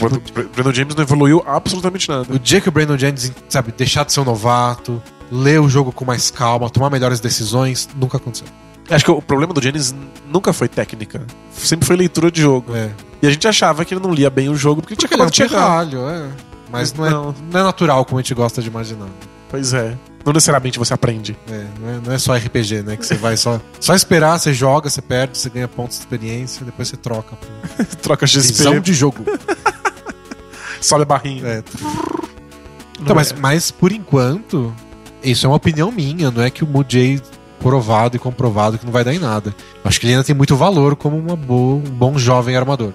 O Brandon James não evoluiu absolutamente nada. O dia que o Brandon Jennings, sabe, deixar de ser um novato, ler o jogo com mais calma, tomar melhores decisões, nunca aconteceu. Acho que o problema do Jennings nunca foi técnica. Sempre foi leitura de jogo. É. E a gente achava que ele não lia bem o jogo porque, Porque tinha ele é um acabado de pirralho, é. Mas não é, Não. não é natural como a gente gosta de imaginar. Pois é. Não necessariamente você aprende. É, não, é, não é só RPG, né? Que você vai só, só esperar, você joga, você perde, você ganha pontos de experiência, depois você troca. [laughs] Troca XP, visão de jogo. [laughs] sobe a barrinha. É. Então, mas, é. mas por enquanto, isso é uma opinião minha, não é que o Mujay provado e comprovado que não vai dar em nada. Acho que ele ainda tem muito valor como uma boa, um bom jovem armador.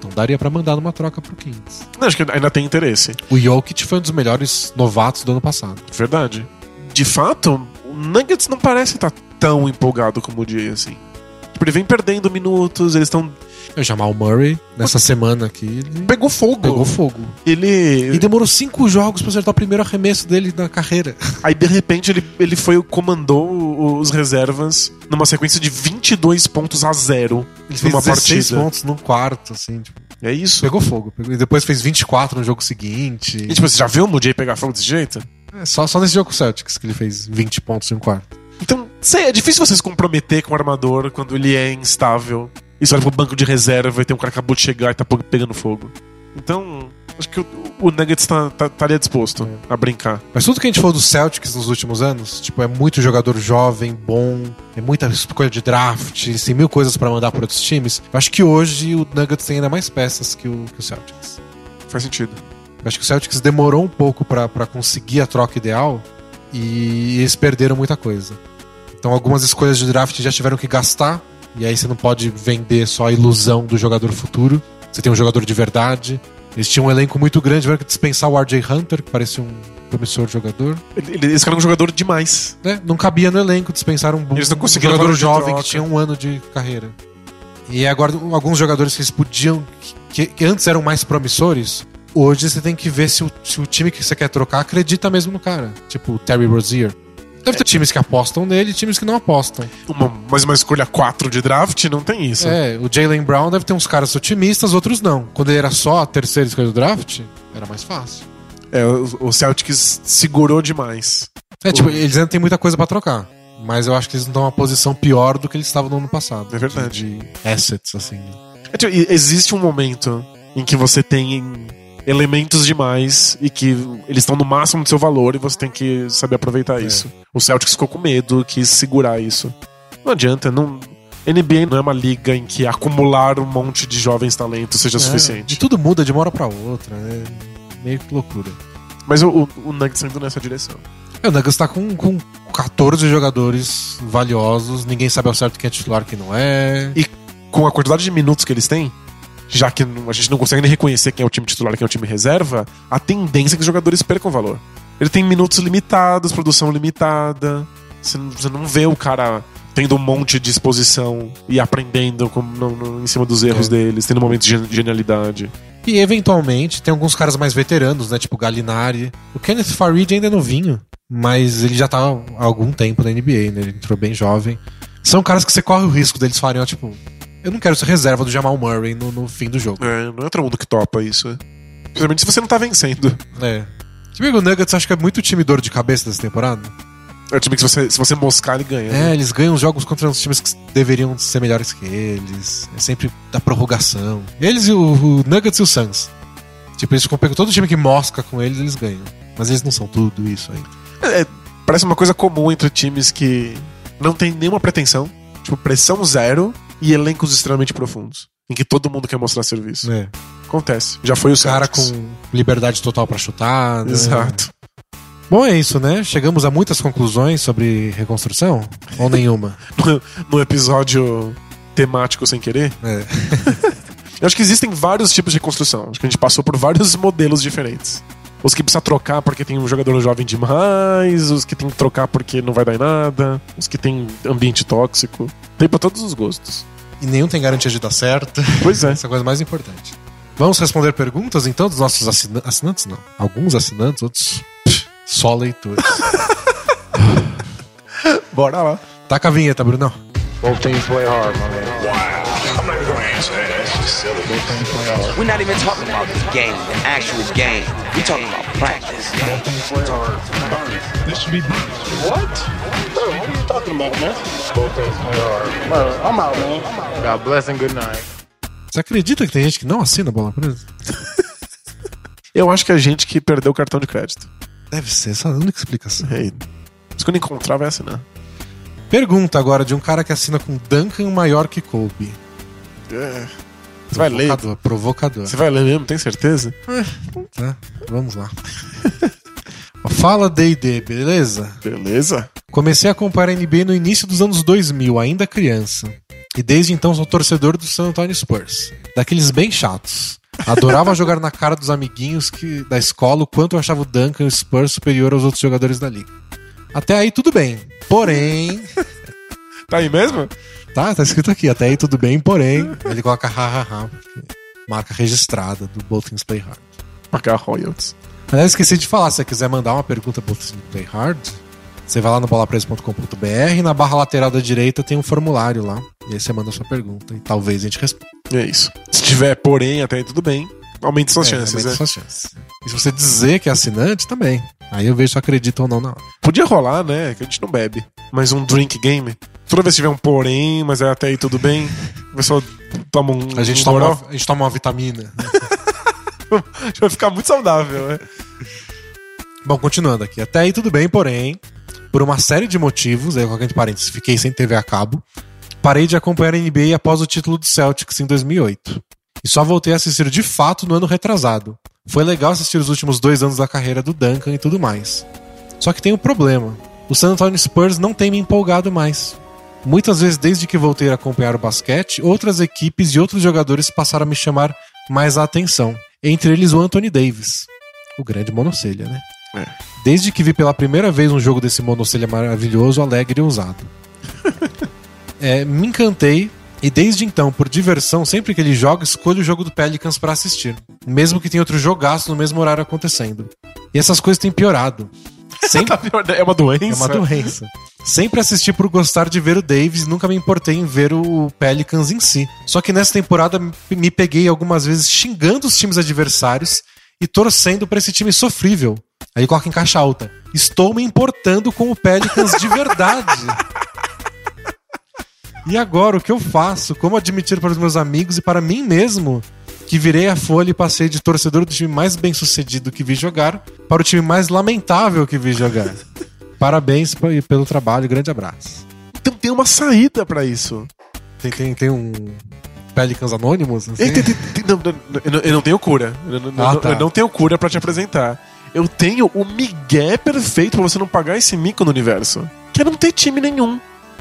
Então daria pra mandar numa troca pro Kings. Não, acho que ainda tem interesse. O Jokic foi um dos melhores novatos do ano passado. Verdade. De fato, o Nuggets não parece estar tão empolgado como o Jay assim. Tipo, ele vem perdendo minutos, eles estão. O Jamal Murray, nessa semana aqui, Pegou fogo. pegou fogo. Ele. E demorou cinco jogos pra acertar o primeiro arremesso dele na carreira. [laughs] Aí, de repente, ele, ele foi comandou os reservas numa sequência de 22 pontos a zero Ele fez numa 16 partida. pontos num quarto, assim. Tipo, É isso. pegou fogo. Pegou- E depois fez 24 no jogo seguinte. E, tipo, você já viu o Moody pegar fogo desse jeito? É, só, só nesse jogo com o Celtics que ele fez 20 pontos em um quarto. Então, sei, é difícil você se comprometer com o armador quando ele é instável. E você olha pro banco de reserva e tem um cara que acabou de chegar e tá pe- pegando fogo. Então, acho que o, o Nuggets tá, tá, estaria disposto a brincar. Mas tudo que a gente falou do Celtics nos últimos anos, tipo, é muito jogador jovem, bom, é muita escolha de draft, eles têm mil coisas pra mandar para outros times. Eu acho que hoje o Nuggets tem ainda mais peças que o, que o Celtics. Faz sentido. Eu acho que o Celtics demorou um pouco pra conseguir a troca ideal e eles perderam muita coisa. Então algumas escolhas de draft já tiveram que gastar, e aí você não pode vender só a ilusão do jogador futuro. Você tem um jogador de verdade. Eles tinham um elenco muito grande, tiveram que dispensar o RJ Hunter, que parecia um promissor jogador. Ele, ele- esse cara é um jogador demais. né? Não cabia no elenco, dispensaram um, Eles não um conseguiram jogador valor de jovem troca. que tinha um ano de carreira. E agora, alguns jogadores que eles podiam, que, que antes eram mais promissores, hoje você tem que ver se o, se o time que você quer trocar acredita mesmo no cara. Tipo o Terry Rozier. Deve ter times que apostam nele e times que não apostam. Uma, mas uma escolha 4 de draft não tem isso. É, o Jalen Brown deve ter uns caras otimistas, outros não. Quando ele era só a terceira escolha do draft, era mais fácil. É, o, Celtics segurou demais. É, tipo, eles ainda têm muita coisa pra trocar. Mas eu acho que eles estão numa posição pior do que eles estavam no ano passado. É verdade. De, assets, assim. É, tipo, existe um momento em que você tem elementos demais e que eles estão no máximo do seu valor e você tem que saber aproveitar É. isso. O Celtics ficou com medo, quis segurar isso. Não adianta, não. NBA não é uma liga em que acumular um monte de jovens talentos seja É, suficiente. E tudo muda de uma hora pra outra, né? Meio que loucura. Mas o, o, o Nuggets tá indo nessa direção. É, o Nuggets tá com, com 14 jogadores valiosos, ninguém sabe ao certo quem é titular e quem não é. E com a quantidade de minutos que eles têm, já que a gente não consegue nem reconhecer quem é o time titular e quem é o time reserva, a tendência é que os jogadores percam valor. Ele tem minutos limitados, produção limitada. Você não, você não vê o cara tendo um monte de exposição e aprendendo com- no- no- em cima dos erros É. deles, tendo momentos de gen- genialidade. E eventualmente tem alguns caras mais veteranos, né? Tipo o Gallinari. O Kenneth Farid ainda é novinho, mas ele já tá há algum tempo na NBA, né? Ele entrou bem jovem. São caras que você corre o risco deles falarem, ó, tipo, eu não quero ser reserva do Jamal Murray no, no fim do jogo. É, não é todo mundo que topa isso. é. Principalmente se você não tá vencendo. É. Se bem que o Nuggets acho que é muito time dor de cabeça dessa temporada. É o time que se você, se você moscar, ele ganha. né? É, eles ganham jogos contra os times que deveriam ser melhores que eles. É sempre da prorrogação. Eles e o, o Nuggets e o Suns. Tipo, eles ficam todo time que mosca com eles, eles ganham. Mas eles não são tudo isso ainda. É, parece uma coisa comum entre times que não tem nenhuma pretensão, tipo, pressão zero e elencos extremamente profundos, em que todo mundo quer mostrar serviço. É. Acontece. Já foi o cara Celtics. com liberdade total pra chutar. né? Exato. Bom, é isso, né? Chegamos a muitas conclusões sobre reconstrução? Ou [laughs] nenhuma? No, no episódio temático sem querer, É. [laughs] eu acho que existem vários tipos de reconstrução. Acho que a gente passou por vários [laughs] modelos diferentes. Os que precisa trocar porque tem um jogador jovem demais, os que tem que trocar porque não vai dar em nada, os que tem ambiente tóxico. Tem pra todos os gostos. E nenhum tem garantia de dar certo. Pois é. [laughs] Essa é a coisa mais importante. Vamos responder perguntas, então, dos nossos assina- assinantes? Não. Alguns assinantes, outros pff, só leitores. [laughs] Bora lá. Taca a vinheta, Brunão. Both teams play hard, my man. Answer hard. We're not even talking about the game, the actual game. We're talking about practice. This should be What? Bro, what are you talking about, man? Both play. Bro, I'm out, man. God bless and good night. Você acredita que tem gente que não assina bola presa? [laughs] Eu acho que é gente que perdeu o cartão de crédito. Deve ser, essa é a única explicação. Ei, se quando encontrar, vai assinar. Pergunta agora de um cara que assina com Duncan maior que Kobe. É. Você vai ler? Provocador. Você vai ler mesmo, tem certeza? Tá, vamos lá. [laughs] Fala D&D, beleza? Beleza. Comecei a acompanhar a NBA no início dos anos 2000, ainda criança. E desde então sou torcedor do San Antonio Spurs. Daqueles bem chatos. Adorava [laughs] jogar na cara dos amiguinhos que, da escola o quanto eu achava o Duncan e o Spurs superior aos outros jogadores da liga. Até aí tudo bem. Porém, [laughs] Tá aí mesmo? Tá, tá escrito aqui. Até aí tudo bem, porém. Ele coloca hahaha. Marca registrada do Both Things Play Hard. Pagar royalties. Aliás, esqueci de falar. Se você quiser mandar uma pergunta pro Play Hard, você vai lá no bolapresa.com.br e na barra lateral da direita tem um formulário lá. E aí você manda a sua pergunta. E talvez a gente responda. É isso. Se tiver, porém, até aí tudo bem. Aumente suas É, chances, aumenta né? suas chances. E se você dizer que é assinante, também. Aí eu vejo se acredita ou não na hora. Podia rolar, né? Que a gente não bebe. Mas um drink game. Toda vez que tiver um porém, mas é até aí tudo bem. O pessoal toma um. A gente, um toma uma, a gente toma uma vitamina. A [laughs] gente vai ficar muito saudável, né? Bom, continuando aqui. Até aí tudo bem, porém, por uma série de motivos, aí com parênteses, fiquei sem TV a cabo, parei de acompanhar a NBA após o título do Celtics em 2008. E só voltei a assistir de fato no ano retrasado. Foi legal assistir os últimos dois anos da carreira do Duncan e tudo mais. Só que tem um problema. O San Antonio Spurs não tem me empolgado mais. Muitas vezes, desde que voltei a acompanhar o basquete, outras equipes e outros jogadores passaram a me chamar mais a atenção. Entre eles o Anthony Davis. O grande monocelha, né? Desde que vi pela primeira vez um jogo desse monocelha maravilhoso, alegre e ousado. [laughs] É, me encantei e desde então, por diversão, sempre que ele joga, escolho o jogo do Pelicans pra assistir. Mesmo que tenha outro jogaço no mesmo horário acontecendo. E essas coisas têm piorado. Sempre É uma doença. é uma doença. Sempre assisti por gostar de ver o Davis, nunca me importei em ver o Pelicans em si. Só que nessa temporada me peguei algumas vezes xingando os times adversários e torcendo pra esse time sofrível. Aí coloca em caixa alta. Estou me importando com o Pelicans de verdade. E agora, o que eu faço? Como admitir para os meus amigos e para mim mesmo que virei a folha e passei de torcedor do time mais bem sucedido que vi jogar para o time mais lamentável que vi jogar? [laughs] Parabéns pelo trabalho, grande abraço. Então tem uma saída pra isso. Tem, tem, tem um Pelicans Anônimos? assim? Ei, tem- tem- tem- não, não, eu, não, eu não tenho cura. Eu não, Ah, tá. eu não tenho cura pra te apresentar. Eu tenho o migué perfeito pra você não pagar esse mico no universo. Que é não ter time nenhum.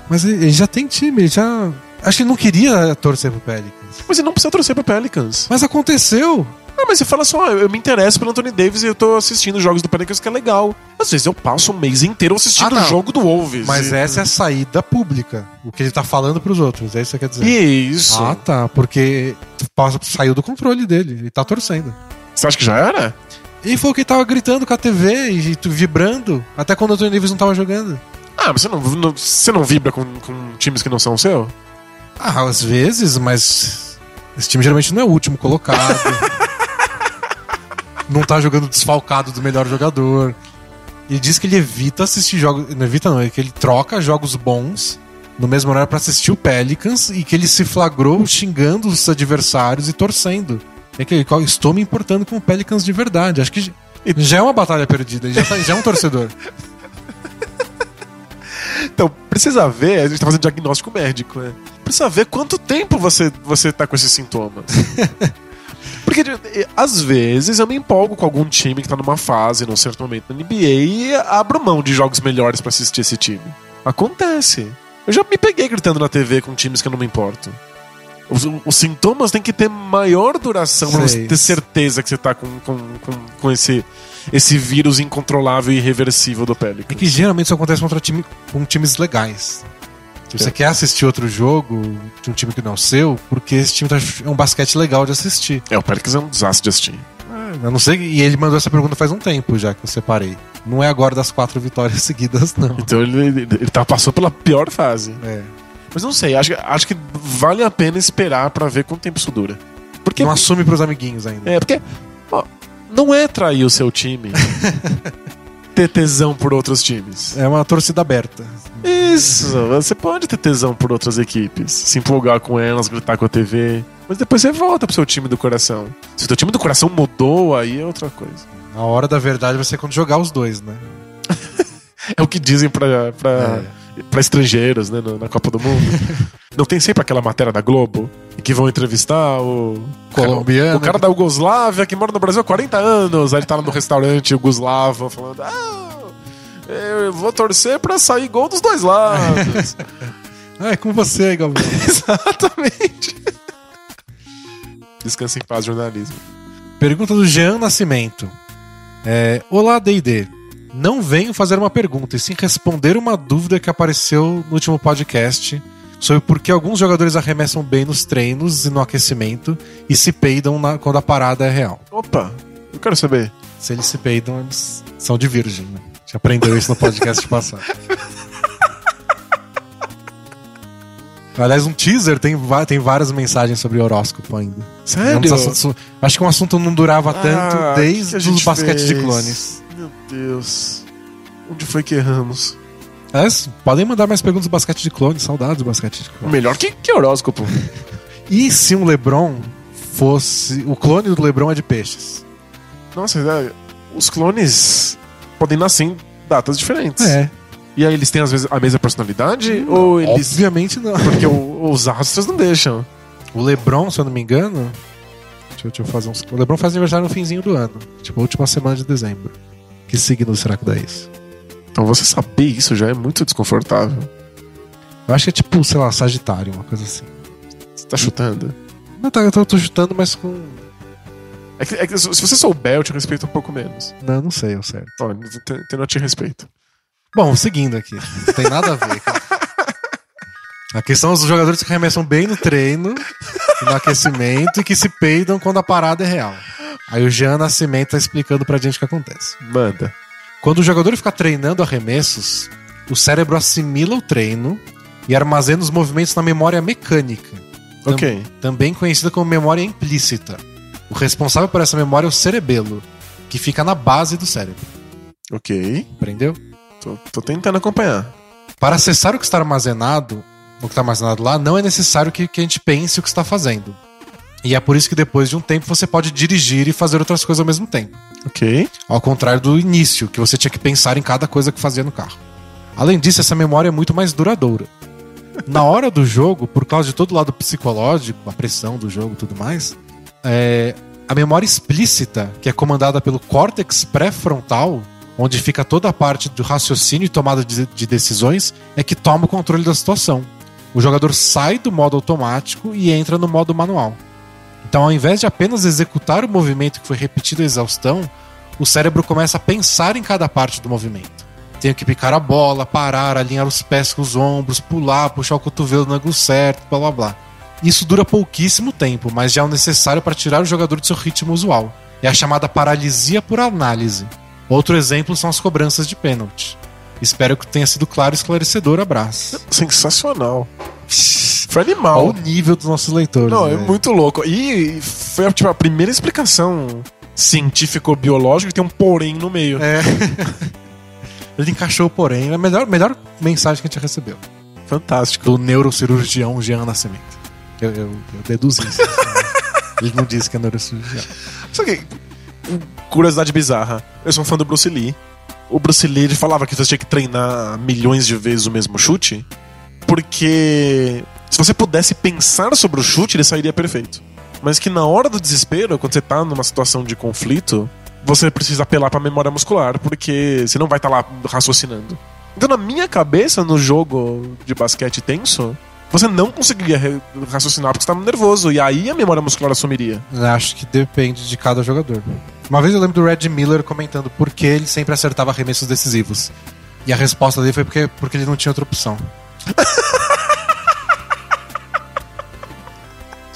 Mas ele ele já tem time, ele já. Acho que ele não queria torcer pro Pelicans. Mas você não precisa torcer pro Pelicans. Mas aconteceu! Ah, mas você fala só, ah, eu me interesso pelo Anthony Davis e eu tô assistindo os jogos do Pelicans que é legal. Às vezes eu passo um mês inteiro assistindo Ah, o não. jogo do Wolves. Mas E- essa é a saída pública. O que ele tá falando pros outros. É isso que você quer dizer. Isso. Ah, tá. Porque passa- saiu do controle dele. Ele tá torcendo. Você acha que já era? E foi o que ele tava gritando com a TV e tu- vibrando. Até quando o Anthony Davis não tava jogando. Ah, mas você não, não- você não vibra com, com times que não são o seu? Ah, às vezes, mas. Esse time geralmente não é o último colocado. [laughs] não tá jogando desfalcado do melhor jogador. Ele diz que ele evita assistir jogos. Não evita, não, é que ele troca jogos bons no mesmo horário pra assistir o Pelicans e que ele se flagrou xingando os adversários e torcendo. É que estou me importando com o Pelicans de verdade. Acho que já- já é uma batalha perdida, ele já, tá- já é um torcedor. [laughs] Então, precisa ver, a gente tá fazendo diagnóstico médico, né? Precisa ver quanto tempo você, você tá com esses sintomas. [laughs] Porque, às vezes, eu me empolgo com algum time que tá numa fase, num certo momento na NBA, e abro mão de jogos melhores pra assistir esse time. Acontece. Eu já me peguei gritando na TV com times que eu não me importo. Os, os sintomas têm que ter maior duração pra você ter certeza que você tá com, com, com, com esse, esse vírus incontrolável e irreversível do Pelicans. É que geralmente isso acontece contra time, com times legais. Se você É. quer assistir outro jogo de um time que não é o seu, porque esse time tá- é um basquete legal de assistir. É, o Pelicans é um desastre de assistir. Eu não sei, e ele mandou essa pergunta faz um tempo já que eu separei. Não é agora das quatro vitórias [laughs] seguidas, não. Então ele, ele, ele tá, passou pela pior fase. É. Mas não sei, acho, que- acho que vale a pena esperar pra ver quanto tempo isso dura. Porque, Não assume pros amiguinhos ainda. é, porque ó, não é trair o seu time [laughs] ter tesão por outros times. É uma torcida aberta. Isso, você pode ter tesão por outras equipes, se empolgar com elas, gritar com a TV, mas depois você volta pro seu time do coração. Se o teu time do coração mudou, aí é outra coisa. A hora da verdade vai ser quando jogar os dois, né? [laughs] É o que dizem pra, pra, É. pra estrangeiros, né, na, Copa do Mundo. [laughs] Não tem sempre aquela matéria da Globo que vão entrevistar o Colombiano. O cara da Yugoslávia que mora no Brasil há 40 anos. Aí ele tá lá no restaurante Yugoslavo falando: Ah, eu vou torcer pra sair gol dos dois lados. Ah, [laughs] é com você Galvão. [laughs] Exatamente. Descansa em paz, jornalismo. Pergunta do Jean Nascimento. É, Olá, D&D. Não venho fazer uma pergunta, e sim responder uma dúvida que apareceu no último podcast sobre por que alguns jogadores arremessam bem nos treinos e no aquecimento e se peidam na- quando a parada é real. Opa, eu quero saber. Se eles se peidam, eles são de virgem, né? A gente aprendeu isso no podcast [laughs] passado. Aliás, um teaser tem, tem várias mensagens sobre horóscopo ainda. É um Sério? dos assuntos- acho que um assunto não durava tanto Ah, desde que a o basquete de fez? clones. Meu Deus. Onde foi que erramos? Aliás, podem mandar mais perguntas do basquete de clones, saudades do basquete de clones. melhor que, que horóscopo. [laughs] E se um Lebron fosse. O clone do Lebron é de peixes? Nossa, é, os clones podem nascer em datas diferentes. É. E aí eles têm às vezes a mesma personalidade? ou eles. Obviamente não. Porque o- os astros não deixam. O Lebron, se eu não me engano. Deixa, eu- deixa eu fazer uns. O Lebron faz aniversário no finzinho do ano. Tipo, a última semana de dezembro. Que signo será que dá isso? Então você saber isso já é muito desconfortável. Eu acho que é tipo, sei lá, Sagitário, uma coisa assim. Você tá chutando. Não, tá, eu tô, tô chutando, mas com. É que, é que se você souber, eu te respeito um pouco menos. Não, não sei, eu certo. Tem- não te respeito. Bom, seguindo aqui. Não tem nada a ver. cara. A questão é os jogadores que arremessam bem no treino, no aquecimento e que se peidam quando a parada é real. Aí o Jean Nascimento tá explicando pra gente o que acontece. Manda. Quando o jogador fica treinando arremessos, o cérebro assimila o treino e armazena os movimentos na memória mecânica, Tam- Ok. também conhecida como memória implícita. O responsável por essa memória é o cerebelo, que fica na base do cérebro. Ok. Aprendeu? Tô, tô tentando acompanhar. Para acessar o que está armazenado, o que está armazenado lá, não é necessário que, que a gente pense o que está fazendo. E é por isso que depois de um tempo você pode dirigir e fazer outras coisas ao mesmo tempo. Ok. Ao contrário do início, que você tinha que pensar em cada coisa que fazia no carro. Além disso, essa memória é muito mais duradoura. [laughs] Na hora do jogo, por causa de todo o lado psicológico, a pressão do jogo e tudo mais, é, a memória explícita, que é comandada pelo córtex pré-frontal, onde fica toda a parte do raciocínio e tomada de, de decisões, é que toma o controle da situação. O jogador sai do modo automático e entra no modo manual. Então, ao invés de apenas executar o movimento que foi repetido à exaustão, o cérebro começa a pensar em cada parte do movimento. Tenho que picar a bola, parar, alinhar os pés com os ombros, pular, puxar o cotovelo no ângulo certo, blá blá blá. Isso dura pouquíssimo tempo, mas já é o necessário para tirar o jogador do seu ritmo usual. É a chamada paralisia por análise. Outro exemplo são as cobranças de pênalti. Espero que tenha sido claro e esclarecedor. Abraço. Sensacional. [laughs] Foi Olha animal. o nível dos nossos leitores. Não, é né? muito louco. E foi tipo, a primeira explicação científico-biológica que tem um porém no meio. É. [laughs] Ele encaixou, porém, a melhor, melhor mensagem que a gente recebeu. Fantástico. Do neurocirurgião Jean Nascimento. Eu, eu, eu deduzi isso. [laughs] Ele não disse que é neurocirurgião. Só que, curiosidade bizarra. Eu sou um fã do Bruce Lee. O Bruce Lee ele falava que você tinha que treinar milhões de vezes o mesmo chute, porque se você pudesse pensar sobre o chute, ele sairia perfeito. Mas que na hora do desespero, quando você tá numa situação de conflito, você precisa apelar pra memória muscular, porque você não vai estar lá raciocinando. Então, na minha cabeça, no jogo de basquete tenso, você não conseguiria raciocinar porque você tava nervoso, e aí a memória muscular assumiria. Acho que depende de cada jogador. Uma vez eu lembro do Red Miller comentando por que ele sempre acertava arremessos decisivos. E a resposta dele foi porque, porque ele não tinha outra opção. [laughs]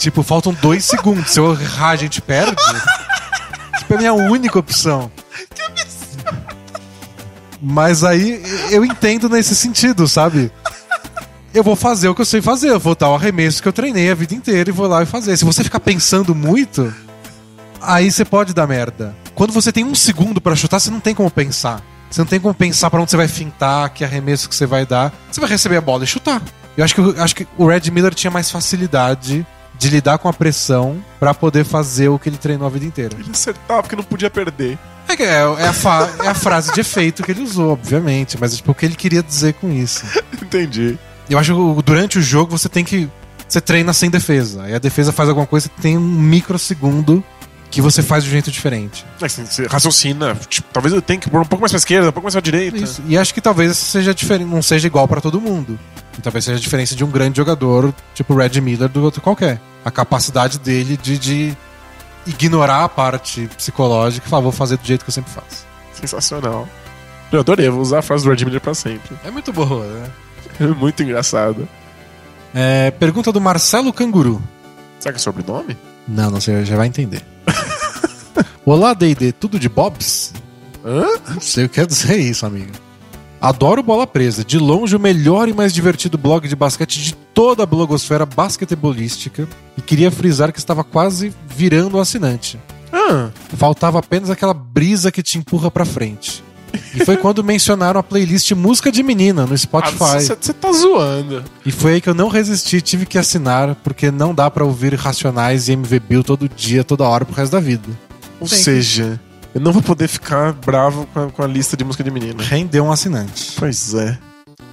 tipo, faltam dois segundos. Se eu errar, a gente perde. tipo, é a minha única opção. Mas aí eu entendo nesse sentido, sabe? Eu vou fazer o que eu sei fazer, eu vou dar o arremesso que eu treinei a vida inteira e vou lá e fazer. Se você ficar pensando muito, aí você pode dar merda. Quando você tem um segundo pra chutar, você não tem como pensar. Você não tem como pensar pra onde você vai fintar, que arremesso que você vai dar. Você vai receber a bola e chutar. Eu acho que, eu acho que o Red Miller tinha mais facilidade de lidar com a pressão pra poder fazer o que ele treinou a vida inteira. Ele acertava porque não podia perder. É, que é, é a é a frase de efeito que ele usou, obviamente, mas é tipo o que ele queria dizer com isso. [laughs] Entendi. Eu acho que durante o jogo você tem que. Você treina sem defesa. Aí a defesa faz alguma coisa, tem um microsegundo que você faz de um jeito diferente. É, Assim, você raciocina. Tipo, talvez eu tenha que pôr um pouco mais pra esquerda, um pouco mais pra direita. Isso. E acho que talvez isso seja diferente, não seja igual pra todo mundo. E talvez seja a diferença de um grande jogador, tipo o Red Miller, do outro qualquer. A capacidade dele de, de ignorar a parte psicológica e falar, vou fazer do jeito que eu sempre faço. Sensacional. Eu adorei, vou usar a frase do Red Miller pra sempre. É muito boa, né? É muito engraçado. É, pergunta do Marcelo Canguru. Será que é sobrenome? Não, não sei, já vai entender. [laughs] Olá, D&D, tudo de bobs? Hã? Não sei o que quer dizer isso, amigo. Adoro Bola Presa, de longe o melhor e mais divertido blog de basquete de toda a blogosfera basquetebolística e queria frisar que estava quase virando um assinante. Ah, Faltava apenas aquela brisa que te empurra pra frente. E foi quando mencionaram a playlist Música de Menina no Spotify. você tá zoando. E foi aí que eu não resisti, tive que assinar, porque não dá pra ouvir Racionais e MV Bill todo dia, toda hora pro resto da vida. Ou Tem que- seja, eu não vou poder ficar bravo com a, com a lista de música de menina. Rendeu um assinante. Pois é.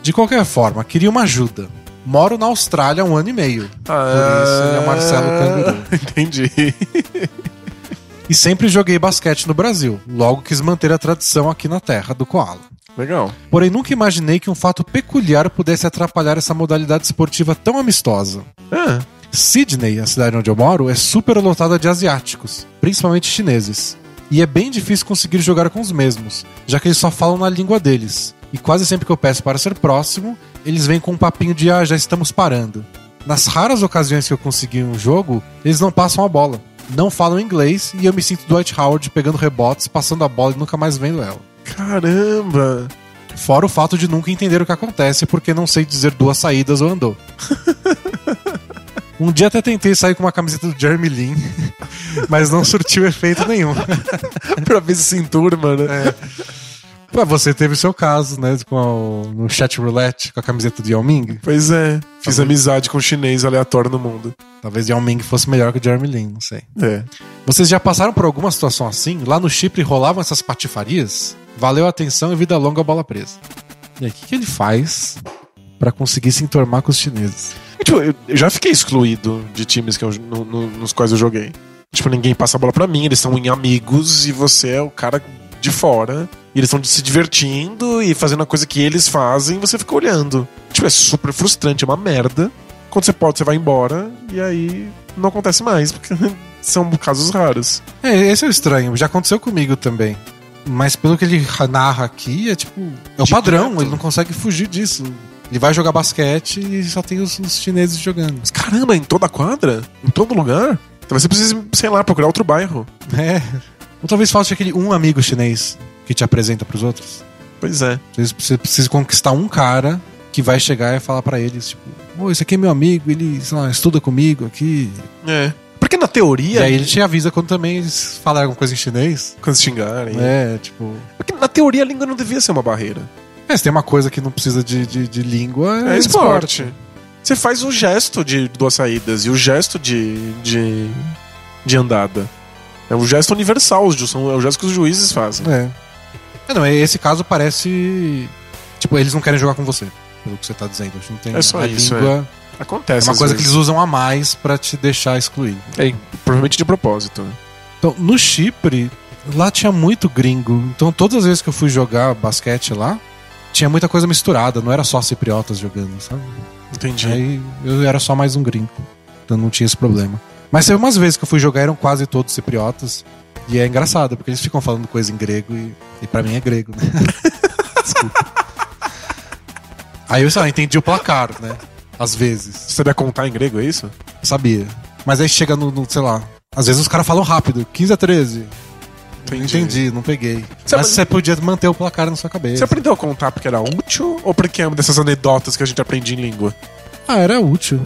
De qualquer forma, queria uma ajuda. Moro na Austrália há um ano e meio. Por isso ele é o Marcelo Canguru. [laughs] Entendi. E sempre joguei basquete no Brasil. Logo quis manter a tradição aqui na terra do Koala. Legal. Porém, nunca imaginei que um fato peculiar pudesse atrapalhar essa modalidade esportiva tão amistosa. Ah, Sydney, a cidade onde eu moro, é super lotada de asiáticos, principalmente chineses. E é bem difícil conseguir jogar com os mesmos, já que eles só falam na língua deles. E quase sempre que eu peço para ser próximo, eles vêm com um papinho de ah, já estamos parando. Nas raras ocasiões que eu consegui um jogo, eles não passam a bola. Não falam inglês e eu me sinto Dwight Howard pegando rebotes, passando a bola e nunca mais vendo ela. caramba. Fora o fato de nunca entender o que acontece porque não sei dizer duas saídas ou andou. [laughs] Um dia até tentei sair com uma camiseta do Jeremy Lin, [laughs] mas não surtiu efeito nenhum. [laughs] pra ver se se enturma, né? Pô, você teve o seu caso, né? Com a- no chat roulette com a camiseta do Yao Ming. Pois é. Fiz bom. amizade com um chinês aleatório no mundo. Talvez Yao Ming fosse melhor que o Jeremy Lin, não sei. É. Vocês já passaram por alguma situação assim? Lá no Chipre rolavam essas patifarias? Valeu a atenção e vida longa bola presa. E aí, o que, que ele faz pra conseguir se enturmar com os chineses? Tipo, eu eu já fiquei excluído de times que eu, no- no- nos quais eu joguei. Tipo, ninguém passa a bola pra mim, eles são em amigos e você é o cara de fora. E eles estão se divertindo e fazendo a coisa que eles fazem e você fica olhando. Tipo, é super frustrante, é uma merda. Quando você pode, você vai embora e aí não acontece mais, porque [laughs] são casos raros. É, esse é o estranho. Já aconteceu comigo também. Mas pelo que ele narra aqui, é tipo. É o Direto. padrão, ele não consegue fugir disso. Ele vai jogar basquete e só tem os, os chineses jogando. Mas caramba, em toda a quadra? Em todo lugar? Talvez você precise, sei lá, procurar outro bairro. É. Ou talvez falte aquele um amigo chinês que te apresenta pros outros. Pois é. Você precisa, conquistar um cara que vai chegar e falar pra eles, tipo, ô, esse aqui é meu amigo, ele, sei lá, estuda comigo aqui. É. Porque na E teoria. aí ele te avisa quando também eles falarem alguma coisa em chinês. Quando se xingarem. É, tipo. Porque na teoria a língua não devia ser uma barreira. É, se tem uma coisa que não precisa de, de, de língua, É, esporte. Você faz o gesto de duas saídas e o gesto de, de, de andada. É um gesto universal, são- é o gesto que os juízes fazem. É. é. Não, esse caso parece. Tipo, eles não querem jogar com você, pelo que você tá dizendo. Acho que não tem É só a isso, língua. É, Acontece. uma às coisa que vezes. eles usam a mais pra te deixar excluído. É, provavelmente de propósito. né? Então, no Chipre, lá tinha muito gringo. Então, todas as vezes que eu fui jogar basquete lá, tinha muita coisa misturada. Não era só cipriotas jogando, sabe? Entendi. Aí eu era só mais um gringo. Então não tinha esse problema. Mas teve umas vezes que eu fui jogar, eram quase todos cipriotas. E é engraçado, porque eles ficam falando coisa em grego e, e para mim é grego, né? [laughs] Desculpa. Aí eu, sei lá, entendi o placar, né? Às vezes. Você sabia contar em grego, é isso? Eu sabia. Mas aí chega no, no, sei lá. Às vezes os caras falam rápido, 15 a 13. Não entendi, não peguei. Você- Mas você podia manter o placar na sua cabeça. Você aprendeu a contar porque era útil ou porque é uma dessas anedotas que a gente aprende em língua? Ah, era útil.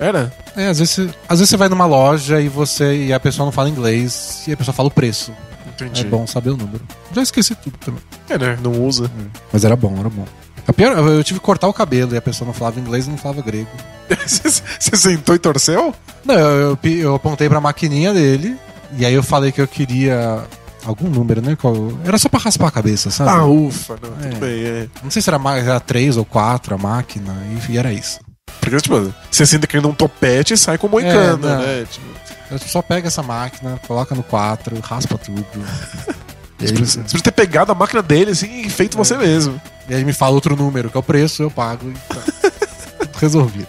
Era? É, às vezes, você- às vezes você vai numa loja e você e a pessoa não fala inglês e a pessoa fala o preço. Entendi. É bom saber o número. Já esqueci tudo também. É, né? Não usa. Mas era bom, era bom. A pior, eu tive que cortar o cabelo e a pessoa não falava inglês e não falava grego. [laughs] Você sentou e torceu? Não, eu, eu, eu apontei pra maquininha dele e aí eu falei que eu queria algum número, né? Era só pra raspar a cabeça, sabe? Ah, ufa. Não, tudo É. bem, é. Não sei se era, ma- era três ou quatro a máquina e, e era isso. Porque, tipo, você senta querendo um topete e sai com moicano, É, né? Tipo, Eu só pega essa máquina, coloca no 4, raspa tudo. [laughs] Você precisa ter pegado a máquina dele assim e feito você mesmo. e aí me fala outro número, que é o preço, eu pago e tá. [laughs] Tudo Resolvido.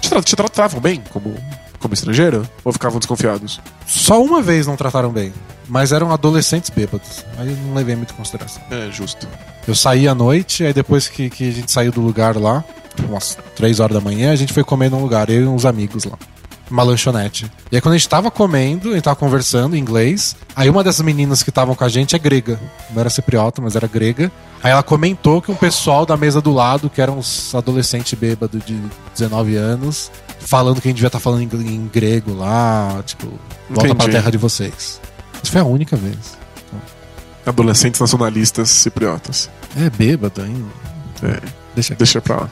Te, tra te tratavam bem como, como estrangeiro? Ou ficavam desconfiados? Só uma vez não trataram bem, mas eram adolescentes bêbados. Aí eu não levei muito em consideração. É, justo. Eu saí à noite, aí depois que, que a gente saiu do lugar lá, tipo, umas 3 horas da manhã, a gente foi comer num lugar, eu e uns amigos lá. Uma lanchonete. E aí, quando a gente tava comendo, a gente tava conversando em inglês. Aí, uma dessas meninas que estavam com a gente é grega. Não era cipriota, mas era grega. Aí, ela comentou que um pessoal da mesa do lado, que eram uns adolescentes bêbados de 19 anos, falando que a gente devia estar falando em, em grego lá, tipo, volta Entendi. pra terra de vocês. Isso foi a única vez. Adolescentes nacionalistas cipriotas. É bêbado ainda. É, Deixa aqui. deixa pra lá.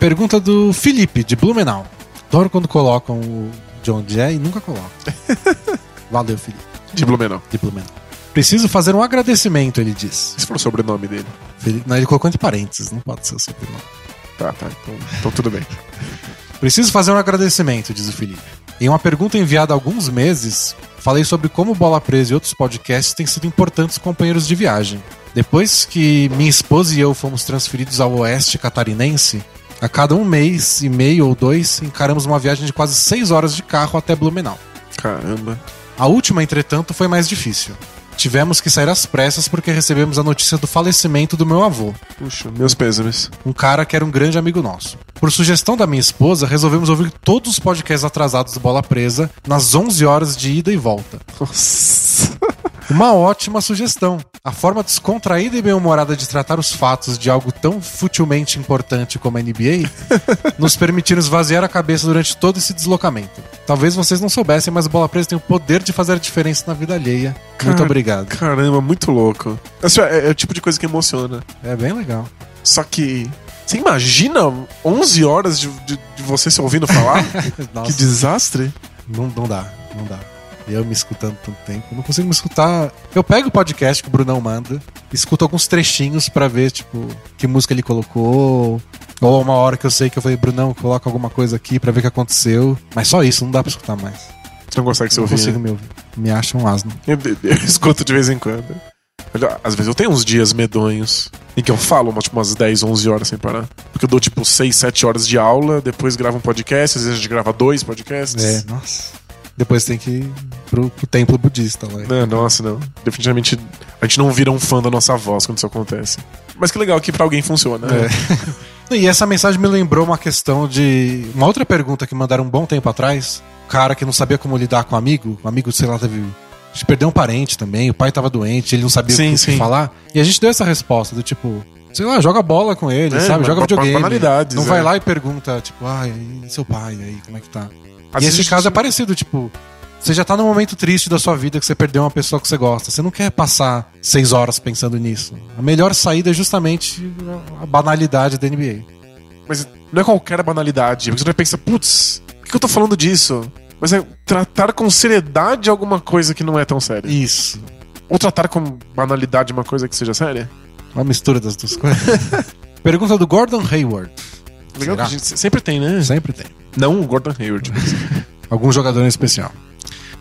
Pergunta do Felipe, de Blumenau. Adoro quando colocam o de onde é e nunca colocam. [laughs] Valeu, Felipe, De Blumenau. de Blumenau. Preciso fazer um agradecimento, ele diz. Esse foi o sobrenome dele. Felipe, não, ele colocou entre parênteses, não pode ser o sobrenome. Tá, tá. Então, então tudo bem. Preciso fazer um agradecimento, diz o Felipe. Em uma pergunta enviada há alguns meses, falei sobre como o Bola Presa e outros podcasts têm sido importantes companheiros de viagem. Depois que minha esposa e eu fomos transferidos ao oeste catarinense, a cada um mês e meio ou dois encaramos uma viagem de quase seis horas de carro até Blumenau. Caramba. A última, entretanto, foi mais difícil. Tivemos que sair às pressas porque recebemos a notícia do falecimento do meu avô, Puxa, meus pêsames. um cara que era um grande amigo nosso. Por sugestão da minha esposa, resolvemos ouvir todos os podcasts atrasados do Bola Presa nas 11 horas de ida e volta. Nossa. Uma ótima sugestão. A forma descontraída e bem-humorada de tratar os fatos de algo tão futilmente importante como a NBA [laughs] nos permitiram esvaziar a cabeça durante todo esse deslocamento. Talvez vocês não soubessem, mas o Bola Presa tem o poder de fazer a diferença na vida alheia. Muito Cara, obrigado. Caramba, muito louco. Assim, é, é o tipo de coisa que emociona. É bem legal. Só que. Você imagina 11 horas de, de, de você se ouvindo falar? [laughs] Que desastre. Não, não dá, não dá. Eu me escutando tanto tempo, não consigo me escutar. Eu pego o podcast que o Brunão manda, escuto alguns trechinhos pra ver, tipo, que música ele colocou. Ou uma hora que eu sei que eu falei, Brunão, coloca alguma coisa aqui pra ver o que aconteceu. Mas só isso, não dá pra escutar mais. Você não consegue se não ouvir. consigo né? me ouvir. Me acha um asno. Eu, eu [laughs] escuto de vez em quando. Olha, Às vezes eu tenho uns dias medonhos em que eu falo umas, tipo, umas 10, 11 horas sem parar. Porque eu dou tipo 6, 7 horas de aula, depois gravo um podcast, às vezes a gente grava dois podcasts. É, nossa. Depois tem que ir pro, pro templo budista lá. Não, nossa, não. Definitivamente a gente não vira um fã da nossa voz quando isso acontece. Mas que legal que pra alguém funciona. né? É. [laughs] E essa mensagem me lembrou uma questão de. Uma outra pergunta que mandaram um bom tempo atrás. O cara que não sabia como lidar com um amigo. O amigo, sei lá, teve. A gente perdeu um parente também. O pai tava doente, ele não sabia Sim, o que sim. falar. E a gente deu essa resposta do tipo. Sei lá, joga bola com ele, É, sabe? Joga videogame. não é. vai lá e pergunta, tipo, ai, e seu pai aí, como é que tá? Às e esse caso é parecido, tipo, você já tá num momento triste da sua vida que você perdeu uma pessoa que você gosta. Você não quer passar seis horas pensando nisso. A melhor saída é justamente a banalidade da NBA. Mas não é qualquer banalidade. Porque você vai pensar, putz, por que eu tô falando disso? Mas é tratar com seriedade alguma coisa que não é tão séria. Isso. Ou tratar com banalidade uma coisa que seja séria. Uma mistura das duas coisas. [laughs] Pergunta do Gordon Hayward. Legal Será? que a gente sempre tem, né? Sempre tem. Não o Gordon Hayward. [laughs] Algum jogador em especial.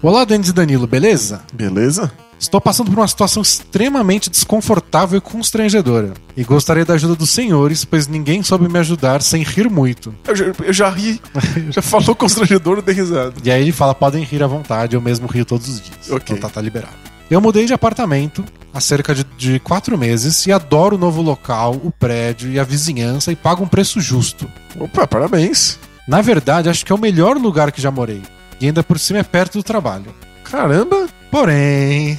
Olá, Denis e Danilo, beleza? Beleza? Estou passando por uma situação extremamente desconfortável e constrangedora. E gostaria da ajuda dos senhores, pois ninguém soube me ajudar sem rir muito. Eu já, eu já ri. [laughs] já falou constrangedor, eu dei risada. E aí ele fala: podem rir à vontade, eu mesmo rio todos os dias. Ok. Então tá, tá liberado. Eu mudei de apartamento há cerca de, de quatro meses e adoro o novo local, o prédio e a vizinhança e pago um preço justo. Opa, parabéns. Na verdade, acho que é o melhor lugar que já morei. E ainda por cima é perto do trabalho. Caramba. Porém.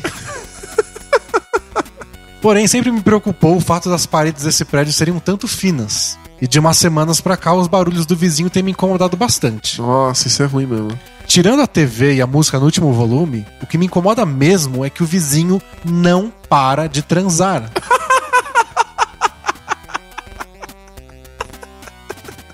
Porém, sempre me preocupou o fato das paredes desse prédio serem um tanto finas. E de umas semanas pra cá, os barulhos do vizinho têm me incomodado bastante. Nossa, isso é ruim mesmo. Tirando a TV e a música no último volume, o que me incomoda mesmo é que o vizinho não para de transar. [laughs]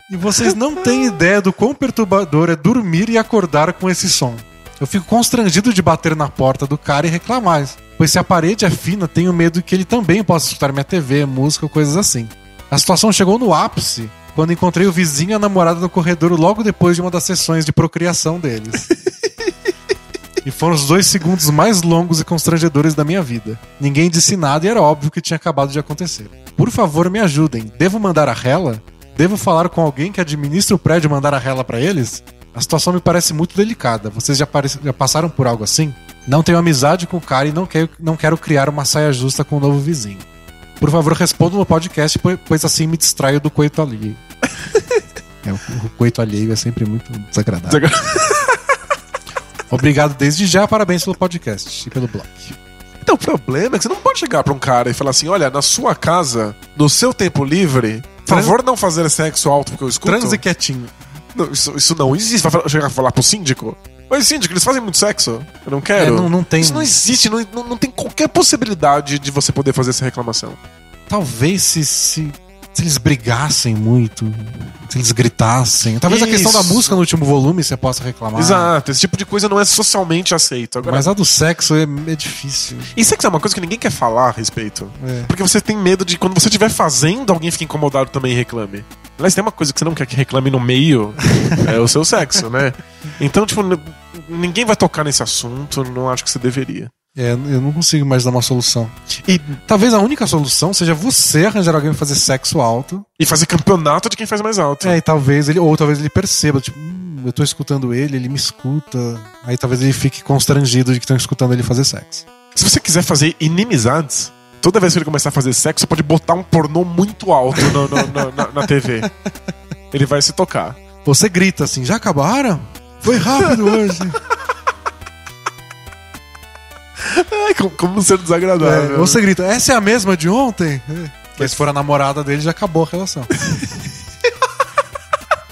E vocês não têm ideia do quão perturbador é dormir e acordar com esse som. Eu fico constrangido de bater na porta do cara e reclamar, pois se a parede é fina, tenho medo que ele também possa escutar minha TV, música ou coisas assim. A situação chegou no ápice quando encontrei o vizinho e a namorada no corredor logo depois de uma das sessões de procriação deles. E foram os dois segundos mais longos e constrangedores da minha vida. Ninguém disse nada e era óbvio que tinha acabado de acontecer. Por favor, me ajudem. Devo mandar a rela? Devo falar com alguém que administra o prédio e mandar a rela pra eles? A situação me parece muito delicada. Vocês já, já passaram por algo assim? Não tenho amizade com o cara e não quero, não quero criar uma saia justa com o novo vizinho. Por favor, responda no podcast, pois- assim me distraio do coito alheio. É, o, o coito alheio é sempre muito desagradável. [laughs] Obrigado desde já, parabéns pelo podcast e pelo blog. Então, o problema é que você não pode chegar pra um cara e falar assim: olha, na sua casa, no seu tempo livre, por Trans- favor, não fazer sexo alto porque eu escuto. Transe quietinho. Não, isso, isso não existe. Vai falar- chegar e falar pro síndico. Oi, síndico, eles fazem muito sexo. Eu não quero. É, não- não tem- Isso não existe, não, não, não tem qualquer possibilidade de você poder fazer essa reclamação. Talvez se, se, se eles brigassem muito, se eles gritassem. Talvez a questão da Isso. música no último volume você possa reclamar. Exato, esse tipo de coisa não é socialmente aceito. Agora, Mas a do sexo é, é difícil. E sexo é uma coisa que ninguém quer falar a respeito. É. Porque você tem medo de quando você estiver fazendo, alguém fique incomodado também e reclame. Aliás, tem uma coisa que você não quer que reclame no meio, [laughs] é o seu sexo, né? Então, tipo, ninguém vai tocar nesse assunto, não acho que você deveria. É, eu não consigo mais dar uma solução. E, Talvez a única solução seja você arranjar alguém pra fazer sexo alto. e fazer campeonato de quem faz mais alto. É, e talvez ele, ou talvez ele perceba, tipo, hum, eu tô escutando ele, ele me escuta. Aí talvez ele fique constrangido de que estão escutando ele fazer sexo. Se você quiser fazer inimizades, toda vez que ele começar a fazer sexo, você pode botar um pornô muito alto no- no- no- na, na TV. Ele vai se tocar. Você grita assim, já acabaram? Foi rápido hoje. [laughs] Ai, como, como ser É, desagradável. você grita, essa é a mesma de ontem? É. Mas se for a namorada dele, já acabou a relação. [laughs]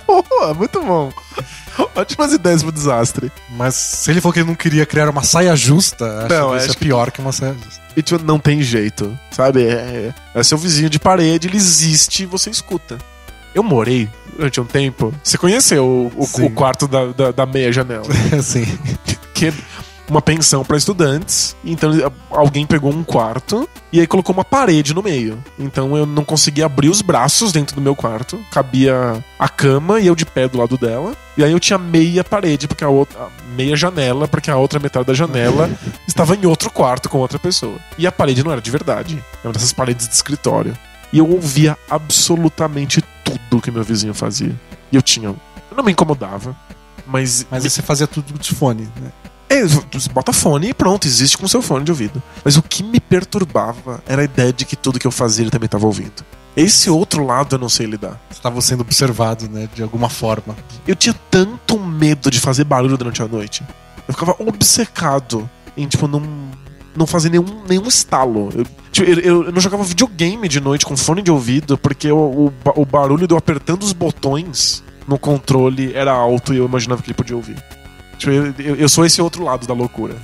Pô, muito bom. Ótimas ideias pro desastre. Mas se ele falou que ele não queria criar uma saia justa, acho Não, que isso é pior que uma saia justa. E tipo, não tem jeito, sabe? É, é seu vizinho de parede, ele existe e você escuta. Eu morei durante um tempo. Você conheceu o, o- Sim. o quarto da, da, da meia janela? [laughs] Assim. que é uma pensão para estudantes. Então alguém pegou um quarto e aí colocou uma parede no meio. Então eu não conseguia abrir os braços dentro do meu quarto. Cabia a cama e eu de pé do lado dela. E aí eu tinha meia parede, porque a outra. meia janela, porque a outra metade da janela [laughs] estava em outro quarto com outra pessoa. E a parede não era de verdade. Era uma dessas paredes de escritório. E eu ouvia absolutamente tudo que meu vizinho fazia. E eu tinha. Eu não me incomodava. Mas, Mas aí você fazia tudo de fone, né? É, você bota fone e pronto, existe com seu fone de ouvido. Mas o que me perturbava era a ideia de que tudo que eu fazia ele também estava ouvindo. Esse outro lado eu não sei lidar. Estava sendo observado, né? De alguma forma. Eu tinha tanto medo de fazer barulho durante a noite. Eu ficava obcecado em, tipo, não, não fazer nenhum, nenhum estalo. Eu, tipo, eu, eu- eu não jogava videogame de noite com fone de ouvido porque o, o, o barulho de eu apertando os botões no controle era alto e eu imaginava que ele podia ouvir. Tipo, eu, eu- sou esse outro lado da loucura.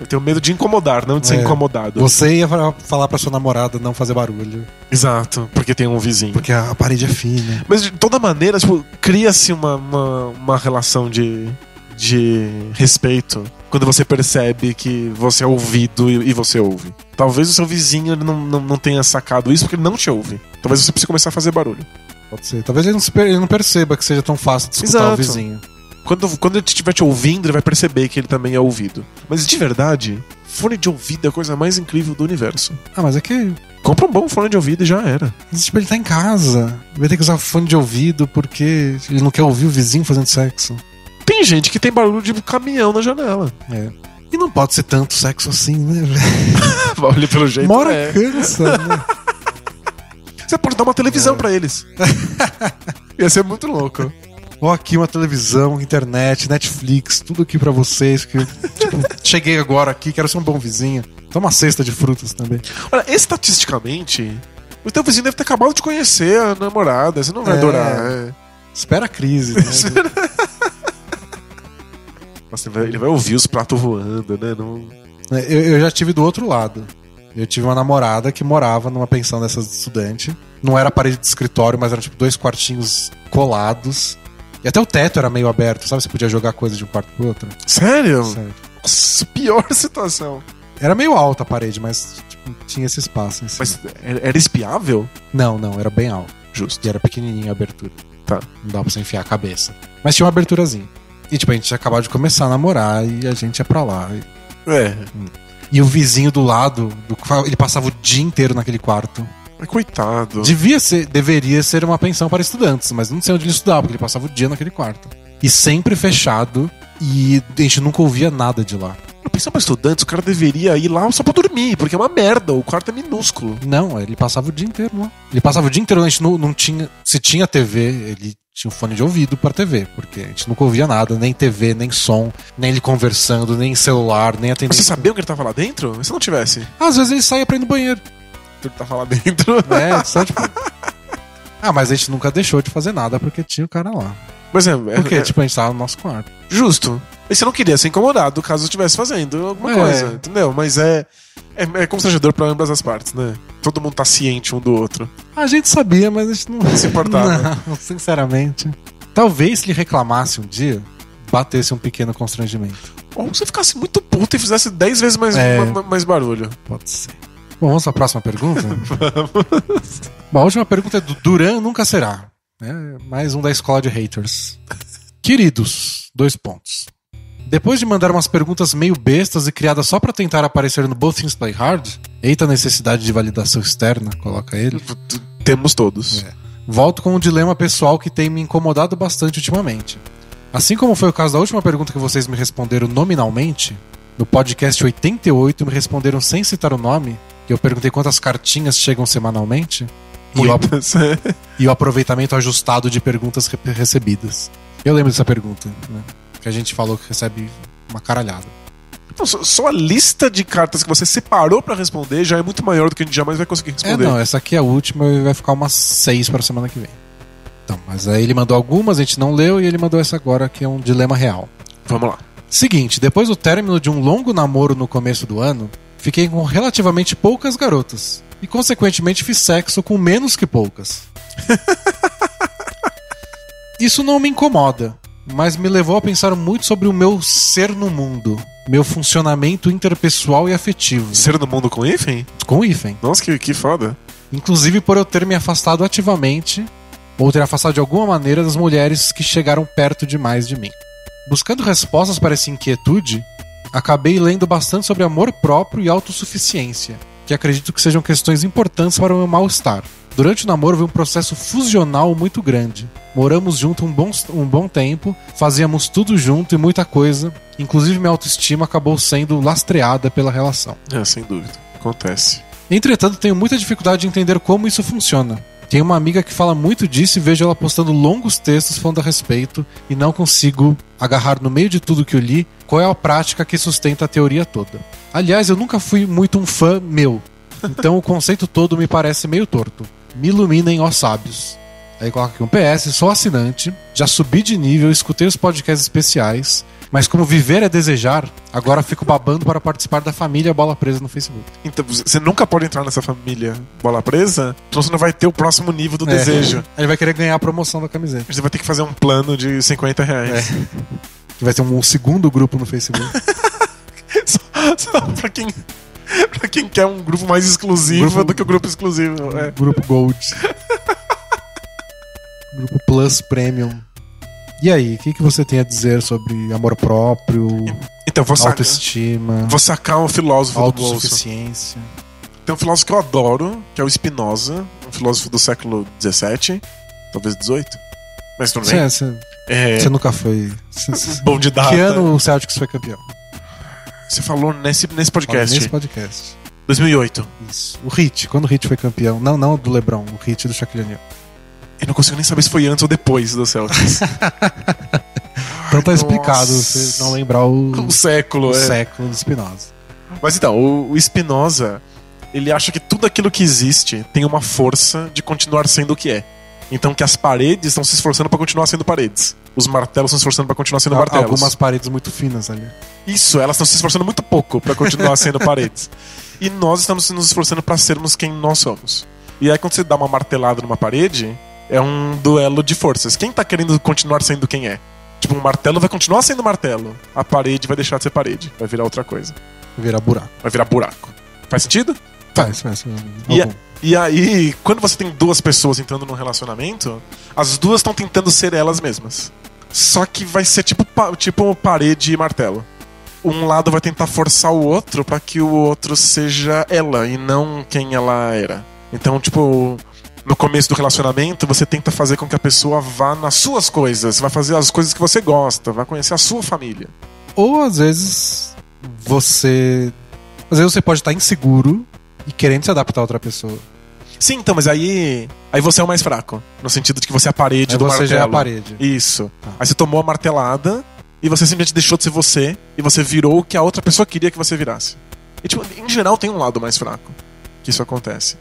Eu tenho medo de incomodar, não de ser É. incomodado. Você ia fa- falar pra sua namorada não fazer barulho. Exato, porque tem um vizinho. Porque a parede é fina. Mas de toda maneira, tipo, cria-se uma, uma, uma relação de, de respeito quando você percebe que você é ouvido e, e você ouve. Talvez o seu vizinho não, não, não tenha sacado isso porque ele não te ouve. Talvez você precise começar a fazer barulho. Pode ser. Talvez ele não, ele não perceba que seja tão fácil de escutar Exato. o vizinho. Quando, quando ele estiver te ouvindo, ele vai perceber que ele também é ouvido. Mas de verdade, fone de ouvido é a coisa mais incrível do universo. Ah, mas é que. Compra um bom fone de ouvido e já era. mas, Tipo, ele tá em casa. Vai ter que usar fone de ouvido porque ele não quer ouvir o vizinho fazendo sexo. Tem gente que tem barulho de caminhão na janela. É. E não pode ser tanto sexo assim, né, velho? [laughs] Olha pelo jeito. Mora é. cansa, né? [laughs] Você pode dar uma televisão pra eles. [laughs] Ia ser muito louco. Ó, aqui uma televisão, internet, Netflix, tudo aqui pra vocês. Que, tipo, [laughs] cheguei agora aqui, quero ser um bom vizinho. Toma uma cesta de frutas também. Olha, estatisticamente, o teu vizinho deve ter acabado de conhecer a namorada. Você não vai É. adorar. É. Espera a crise, né? [laughs] Nossa, ele vai, ele vai ouvir os pratos voando, né? Não... É, Eu, eu já tive do outro lado. Eu tive uma namorada que morava numa pensão dessas de estudante. Não era parede de escritório, mas eram tipo dois quartinhos colados. E até o teto era meio aberto, sabe? Você podia jogar coisa de um quarto pro outro. Sério? Sério. Nossa, pior [laughs] situação. Era meio alta a parede, mas tipo, tinha esse espaço. cima. Mas era era espiável? Não, não, era bem alto. Justo. E era pequenininha a abertura. Tá. Não dava pra você enfiar a cabeça. Mas tinha uma aberturazinha. E tipo, a gente tinha acabado de começar a namorar e a gente ia pra lá. E, É. e o vizinho do lado, do, ele passava o dia inteiro naquele quarto. Mas coitado. Devia ser, deveria ser uma pensão para estudantes, mas não sei onde ele estudava, porque ele passava o dia naquele quarto. E sempre fechado, e a gente nunca ouvia nada de lá. pensando pra estudantes, o cara deveria ir lá só pra dormir, porque é uma merda, o quarto é minúsculo. Não, ele passava o dia inteiro lá. Ele passava o dia inteiro, a gente não, não tinha. Se tinha TV, ele tinha um fone de ouvido pra TV, porque a gente nunca ouvia nada, nem TV, nem som, nem ele conversando, nem celular, nem Mas atendendo. você sabia que ele tava lá dentro? Se não tivesse, Às vezes ele saía pra ir no banheiro. Ele tava lá dentro. É, [laughs] só tipo. Ah, mas a gente nunca deixou de fazer nada porque tinha o cara lá. Mas é, é, Porque, é tipo, a gente tava no nosso quarto. justo. E você não queria ser incomodado caso estivesse fazendo alguma É. coisa, entendeu? Mas é, é, é constrangedor pra ambas as partes, né? Todo mundo tá ciente um do outro. A gente sabia, mas a gente não se importava. [laughs] Não, sinceramente. Talvez se ele reclamasse um dia, batesse um pequeno constrangimento. Ou você ficasse muito puto e fizesse 10 vezes mais, É. ma- mais barulho. Pode ser. Bom, vamos pra próxima pergunta? [laughs] Bom, a última pergunta é do Duran Nunca Será. É mais um da escola de haters. Queridos, dois pontos. Depois de mandar umas perguntas meio bestas e criadas só pra tentar aparecer no Both Things Play Hard, eita necessidade de validação externa, coloca ele. Temos todos. É. Volto com um dilema pessoal que tem me incomodado bastante ultimamente. Assim como foi o caso da última pergunta que vocês me responderam nominalmente, no podcast 88 me responderam sem citar o nome, eu perguntei quantas cartinhas chegam semanalmente, e o, ap- Muitas. [laughs] e o aproveitamento ajustado de perguntas re- recebidas. Eu lembro dessa pergunta, né? Que a gente falou que recebe uma caralhada. Não, só, a lista de cartas que você separou pra responder já é muito maior do que a gente jamais vai conseguir É, responder. não, essa aqui é a última e vai ficar umas seis para semana que vem. Então, mas aí ele mandou algumas, a gente não leu, e ele mandou essa agora, que é um dilema real. Vamos lá. Seguinte, depois do término de um longo namoro no começo do ano, fiquei com relativamente poucas garotas. E, consequentemente, fiz sexo com menos que poucas. [laughs] Isso não me incomoda, mas me levou a pensar muito sobre o meu ser no mundo, meu funcionamento interpessoal e afetivo. Ser do mundo com hífen? Com hífen. Nossa, que, que foda. Inclusive por eu ter me afastado ativamente, ou ter afastado de alguma maneira das mulheres que chegaram perto demais de mim. Buscando respostas para essa inquietude, acabei lendo bastante sobre amor próprio e autossuficiência, que acredito que sejam questões importantes para o meu mal-estar. Durante o namoro veio um processo fusional muito grande. Moramos junto um bom, um bom tempo, fazíamos tudo junto e muita coisa, inclusive minha autoestima acabou sendo lastreada pela relação. É, sem dúvida. Acontece. Entretanto, tenho muita dificuldade de entender como isso funciona. Tenho uma amiga que fala muito disso e vejo ela postando longos textos falando a respeito e não consigo agarrar no meio de tudo que eu li qual é a prática que sustenta a teoria toda. Aliás, eu nunca fui muito um fã meu, então o conceito todo me parece meio torto. Me iluminem, ó sábios. Aí coloca aqui um PS, sou assinante, já subi de nível, escutei os podcasts especiais, mas como viver é desejar, agora fico babando para participar da família Bola Presa no Facebook. Então, você nunca pode entrar nessa família bola presa, então você não vai ter o próximo nível do É. desejo. [laughs] Ele vai querer ganhar a promoção da camiseta. Você vai ter que fazer um plano de 50 reais. Que vai ser um segundo grupo no Facebook. [laughs] Só, só pra, quem, pra quem quer um grupo mais exclusivo Grupo- do que o grupo exclusivo. É. grupo Gold. [laughs] grupo Plus Premium. E aí, o que, que você tem a dizer sobre amor próprio, Então, vou, sacar, autoestima, vou sacar um filósofo do bolso. autossuficiência? Tem um filósofo que eu adoro, que é o Spinoza, um filósofo do século XVII, talvez XVIII. Mas tudo bem. Você, É, você nunca foi. [laughs] bom de data. que ano o Celtics foi campeão? Você falou nesse, nesse podcast. Nesse podcast. 2008. Isso. O Hit, quando o Hit foi campeão. Não, não do LeBron, o Hit do Shaquille O'Neal. Eu não consigo nem saber se foi antes ou depois do Celtics. [laughs] Então tá explicado Nossa. você não lembrar o, o século, o é. século do Spinoza. Mas então, o, o Spinoza, ele acha que tudo aquilo que existe tem uma força de continuar sendo o que é. Então que as paredes estão se esforçando pra continuar sendo paredes. Os martelos estão se esforçando pra continuar sendo Al- martelos. Algumas paredes muito finas ali. Isso, elas estão se esforçando muito pouco pra continuar sendo [laughs] paredes. E nós estamos nos esforçando pra sermos quem nós somos. E aí quando você dá uma martelada numa parede, é um duelo de forças. Quem tá querendo continuar sendo quem é? Tipo, um martelo vai continuar sendo martelo. A parede vai deixar de ser parede. Vai virar outra coisa. Virar buraco. Vai virar buraco. Faz sentido? Faz, faz. E, algum. e aí, quando você tem duas pessoas entrando num relacionamento, as duas estão tentando ser elas mesmas. Só que vai ser tipo, tipo parede e martelo. Um lado vai tentar forçar o outro pra que o outro seja ela e não quem ela era. Então, tipo, no começo do relacionamento, você tenta fazer com que a pessoa vá nas suas coisas, vai fazer as coisas que você gosta, vai conhecer a sua família. Ou às vezes você. Às vezes você pode estar inseguro e querendo se adaptar a outra pessoa. Sim, então, mas aí. Aí você é o mais fraco. No sentido de que você é a parede Aí do você martelo. já é a parede. Isso. Tá. Aí você tomou a martelada e você simplesmente deixou de ser você e você virou o que a outra pessoa queria que você virasse. E, tipo, em geral tem um lado mais fraco que isso acontece.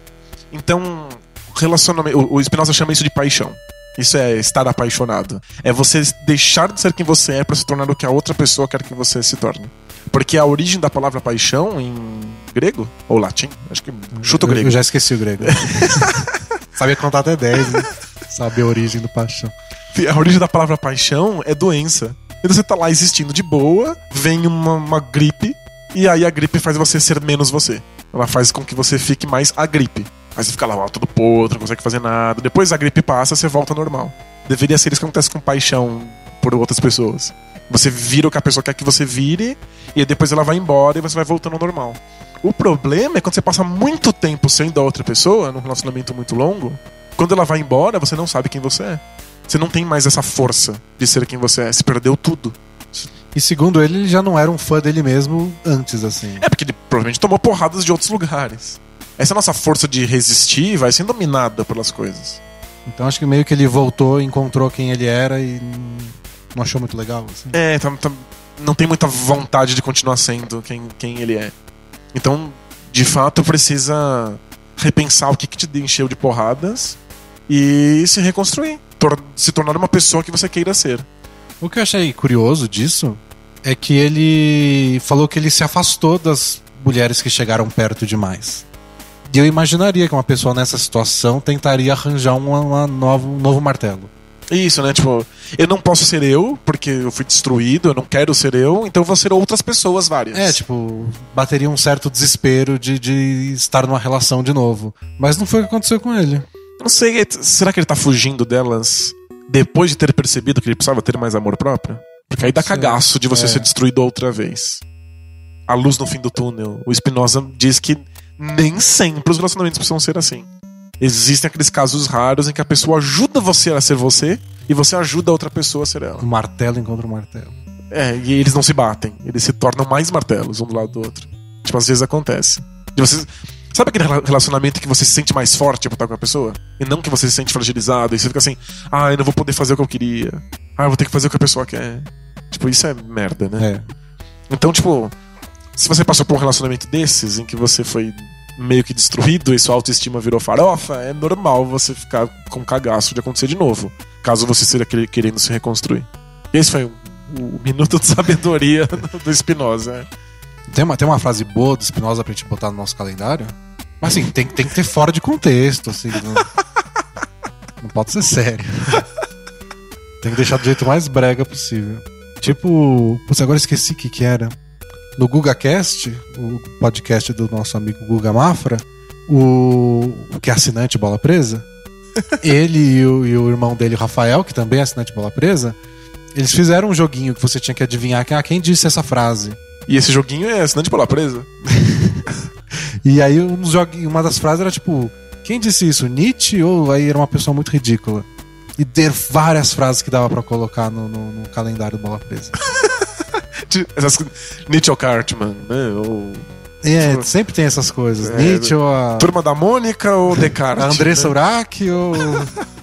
Então, relacionamento. O, o Spinoza chama isso de paixão. Isso é estar apaixonado. É você deixar de ser quem você é para se tornar o que a outra pessoa quer que você se torne. Porque a origem da palavra paixão em grego ou latim, acho que chuta o Eu- grego. Eu já esqueci o grego. [laughs] Sabia contar até 10, né? Saber a origem do paixão. A origem da palavra paixão é doença. Então você tá lá existindo de boa, vem uma, uma gripe, e aí a gripe faz você ser menos você. Ela faz com que você fique mais a gripe. Aí você fica lá, todo podre, não consegue fazer nada. Depois a gripe passa, você volta ao normal. Deveria ser isso que acontece com paixão por outras pessoas. Você vira o que a pessoa quer que você vire, e depois ela vai embora e você vai voltando ao normal. O problema é quando você passa muito tempo sendo a outra pessoa, num relacionamento muito longo, quando ela vai embora, você não sabe quem você é. Você não tem mais essa força de ser quem você é. Você perdeu tudo. E segundo ele, ele já não era um fã dele mesmo antes, assim. É porque ele provavelmente tomou porradas de outros lugares. Essa nossa força de resistir vai sendo dominada pelas coisas. Então acho que meio que ele voltou, encontrou quem ele era e não achou muito legal, assim. É, tá- tá- não tem muita vontade de continuar sendo quem, quem ele é. Então, de fato, precisa repensar o que, que te encheu de porradas e se reconstruir. Tor- se tornar uma pessoa que você queira ser. O que eu achei curioso disso é que ele falou que ele se afastou das mulheres que chegaram perto demais. E eu imaginaria que uma pessoa nessa situação tentaria arranjar uma, uma novo, um novo martelo. Isso, né? Tipo, eu não posso ser eu, porque eu fui destruído, eu não quero ser eu, então eu vou ser outras pessoas várias. É, tipo, bateria um certo desespero de, de estar numa relação de novo. Mas não foi o que aconteceu com ele. Não sei, é- será que ele tá fugindo delas depois de ter percebido que ele precisava ter mais amor próprio? Porque aí dá cagaço de você É. ser destruído outra vez. A luz no fim do túnel. O Spinoza diz que nem sempre os relacionamentos precisam ser assim. Existem aqueles casos raros em que a pessoa ajuda você a ser você e você ajuda a outra pessoa a ser ela. Um martelo encontra um martelo. É, e eles não se batem. Eles se tornam mais martelos um do lado do outro. Tipo, às vezes acontece. De você... Sabe aquele rela- relacionamento que você se sente mais forte por estar com a pessoa? E não que você se sente fragilizado e você fica assim, ah, eu não vou poder fazer o que eu queria. Ah, eu vou ter que fazer o que a pessoa quer. Tipo, isso é merda, né? É. Então, tipo, se você passou por um relacionamento desses, em que você foi meio que destruído e sua autoestima virou farofa, é normal você ficar com cagaço de acontecer de novo. Caso você quer- querendo se reconstruir. Esse foi o, o minuto de sabedoria [laughs] do Spinoza. Tem uma, tem uma frase boa do Spinoza pra gente botar no nosso calendário? Mas assim, tem, tem que ter fora de contexto, assim. Não, não pode ser sério. Tem que deixar do jeito mais brega possível. Tipo, putz, agora esqueci o que que era. No GugaCast, o podcast do nosso amigo Guga Mafra, o, o que é assinante Bola Presa, [laughs] ele e o, e o irmão dele, o Rafael, que também é assinante Bola Presa, eles fizeram um joguinho que você tinha que adivinhar quem, ah, quem disse essa frase. E esse joguinho é assinante bola presa. [laughs] E aí um uma das frases era tipo, quem disse isso? Nietzsche ou aí era uma pessoa muito ridícula? E ter várias frases que dava pra colocar no, no- no calendário Bola Presa. [laughs] Nietzsche ou Cartman, né? Ou É, sempre tem essas coisas. É, Nietzsche ou a, Turma da Mônica ou [laughs] Descartes. a Andressa né? Urach ou... [laughs]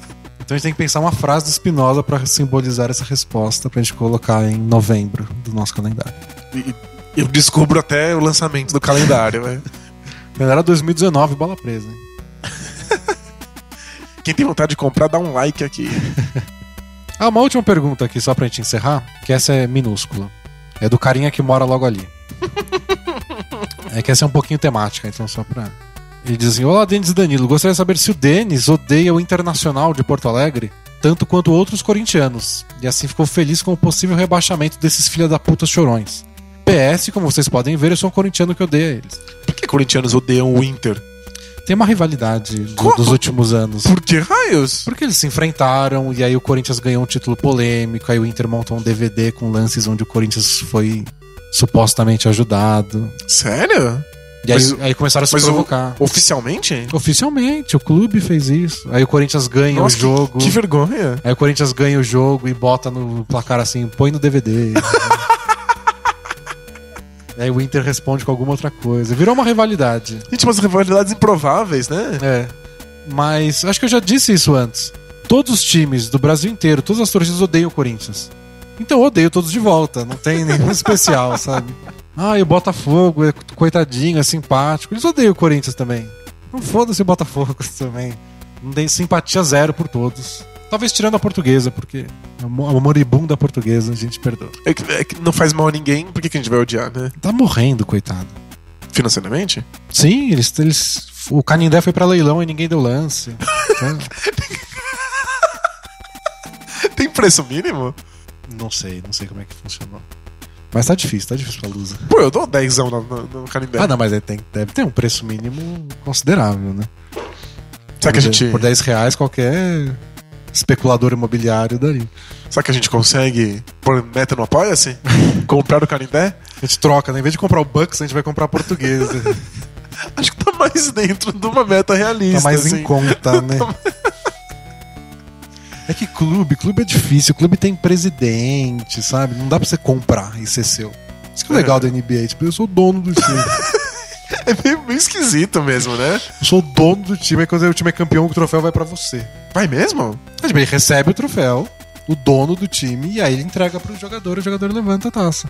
Então a gente tem que pensar uma frase do Spinoza pra simbolizar essa resposta pra gente colocar em novembro do nosso calendário. E- Eu descubro até o lançamento do calendário, né? [laughs] Era 2019, Bola Presa. hein? Quem tem vontade de comprar, dá um like aqui. Ah, uma última pergunta aqui, só pra gente encerrar, que essa é minúscula. É do carinha que mora logo ali. [laughs] é que essa é um pouquinho temática, então só pra. Ele diz assim: Olá, Denis e Danilo. Gostaria de saber se o Denis odeia o Internacional de Porto Alegre tanto quanto outros corintianos. E assim ficou feliz com o possível rebaixamento desses filha da puta chorões. PS, como vocês podem ver, eu sou um corintiano que odeia eles. Por que corintianos odeiam o Inter? Tem uma rivalidade do- dos últimos anos. Por que raios? Porque eles se enfrentaram e aí o Corinthians ganhou um título polêmico, aí o Inter montou um DVD com lances onde o Corinthians foi supostamente ajudado. Sério? E aí, Mas- aí começaram a se Mas o- provocar. oficialmente? Oficialmente, o clube fez isso. Aí o Corinthians ganha Nossa, o jogo. Que, que vergonha. Aí o Corinthians ganha o jogo e bota no placar assim, põe no DVD. [laughs] Aí o Inter responde com alguma outra coisa. Virou uma rivalidade. Gente, umas rivalidades improváveis, né? É. Mas acho que eu já disse isso antes. Todos os times do Brasil inteiro, todas as torcidas odeiam o Corinthians. Então eu odeio todos de volta. Não tem nenhum [laughs] especial, sabe? Ah, e o Botafogo é coitadinho, é simpático. Eles odeiam o Corinthians também. Não foda-se o Botafogo [laughs] também. Não tem simpatia zero por todos. Talvez tirando a portuguesa, porque a mo- a moribunda portuguesa a gente perdoa. É que, é que não faz mal a ninguém, por que, que a gente vai odiar, né? Tá morrendo, coitado. Financeiramente? Sim, eles, eles. O Canindé foi pra leilão e ninguém deu lance. Sabe? [laughs] Tem preço mínimo? não sei, não sei como é que funcionou. Mas tá difícil, tá difícil pra Lusa. Pô, eu dou 10 no, no, no Canindé. Ah, não, mas aí tem, deve ter um preço mínimo considerável, né? Será que a gente, Por 10 reais, qualquer especulador imobiliário daria. será que a gente consegue pôr meta no Apoia-se? [laughs] Comprar o Canindé? A gente troca, né? Em vez de comprar o Bucks, a gente vai comprar a portuguesa. [laughs] Acho que tá mais dentro de uma meta realista. tá mais assim. em conta, né? [laughs] É que clube, clube é difícil. Clube tem presidente, sabe? Não dá pra você comprar e ser seu. Isso que é legal da NBA. Tipo, eu sou o dono do time. É meio, meio esquisito mesmo, né? Eu sou o dono do time. Aí quando o time é campeão, o troféu vai pra você. Vai mesmo? Tipo, Ele recebe o troféu, o dono do time, e aí ele entrega pro jogador e o jogador levanta a taça.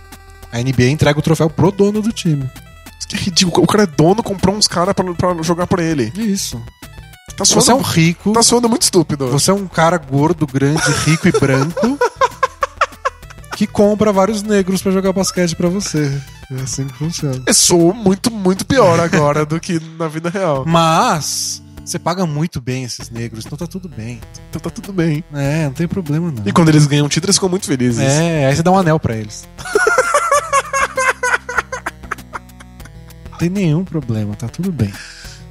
A NBA entrega o troféu pro dono do time. Isso que é ridículo. O cara é dono, comprou uns caras pra, pra jogar por ele. Isso. Tá Você é um rico. tá soando muito estúpido. Você é um cara gordo, grande, rico e branco [laughs] que compra vários negros pra jogar basquete pra você. É assim que funciona. Eu sou muito, muito pior agora do que na vida real. Mas você paga muito bem esses negros, então tá tudo bem. Então tá tudo bem. É, não tem problema não. E quando eles ganham título, eles ficam muito felizes. É, aí você dá um anel pra eles. Não tem nenhum problema, tá tudo bem.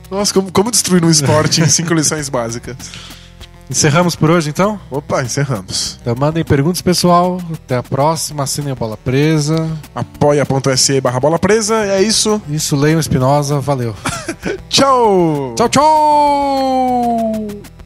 Nossa, como, como destruir um esporte em cinco lições básicas. Encerramos por hoje então? Opa, encerramos. Então mandem perguntas, pessoal. Até a próxima. Assinem a bola presa. apoia.se barra bola presa. É isso. Isso, leiam Espinosa. Valeu. [laughs] Tchau! tchau, tchau!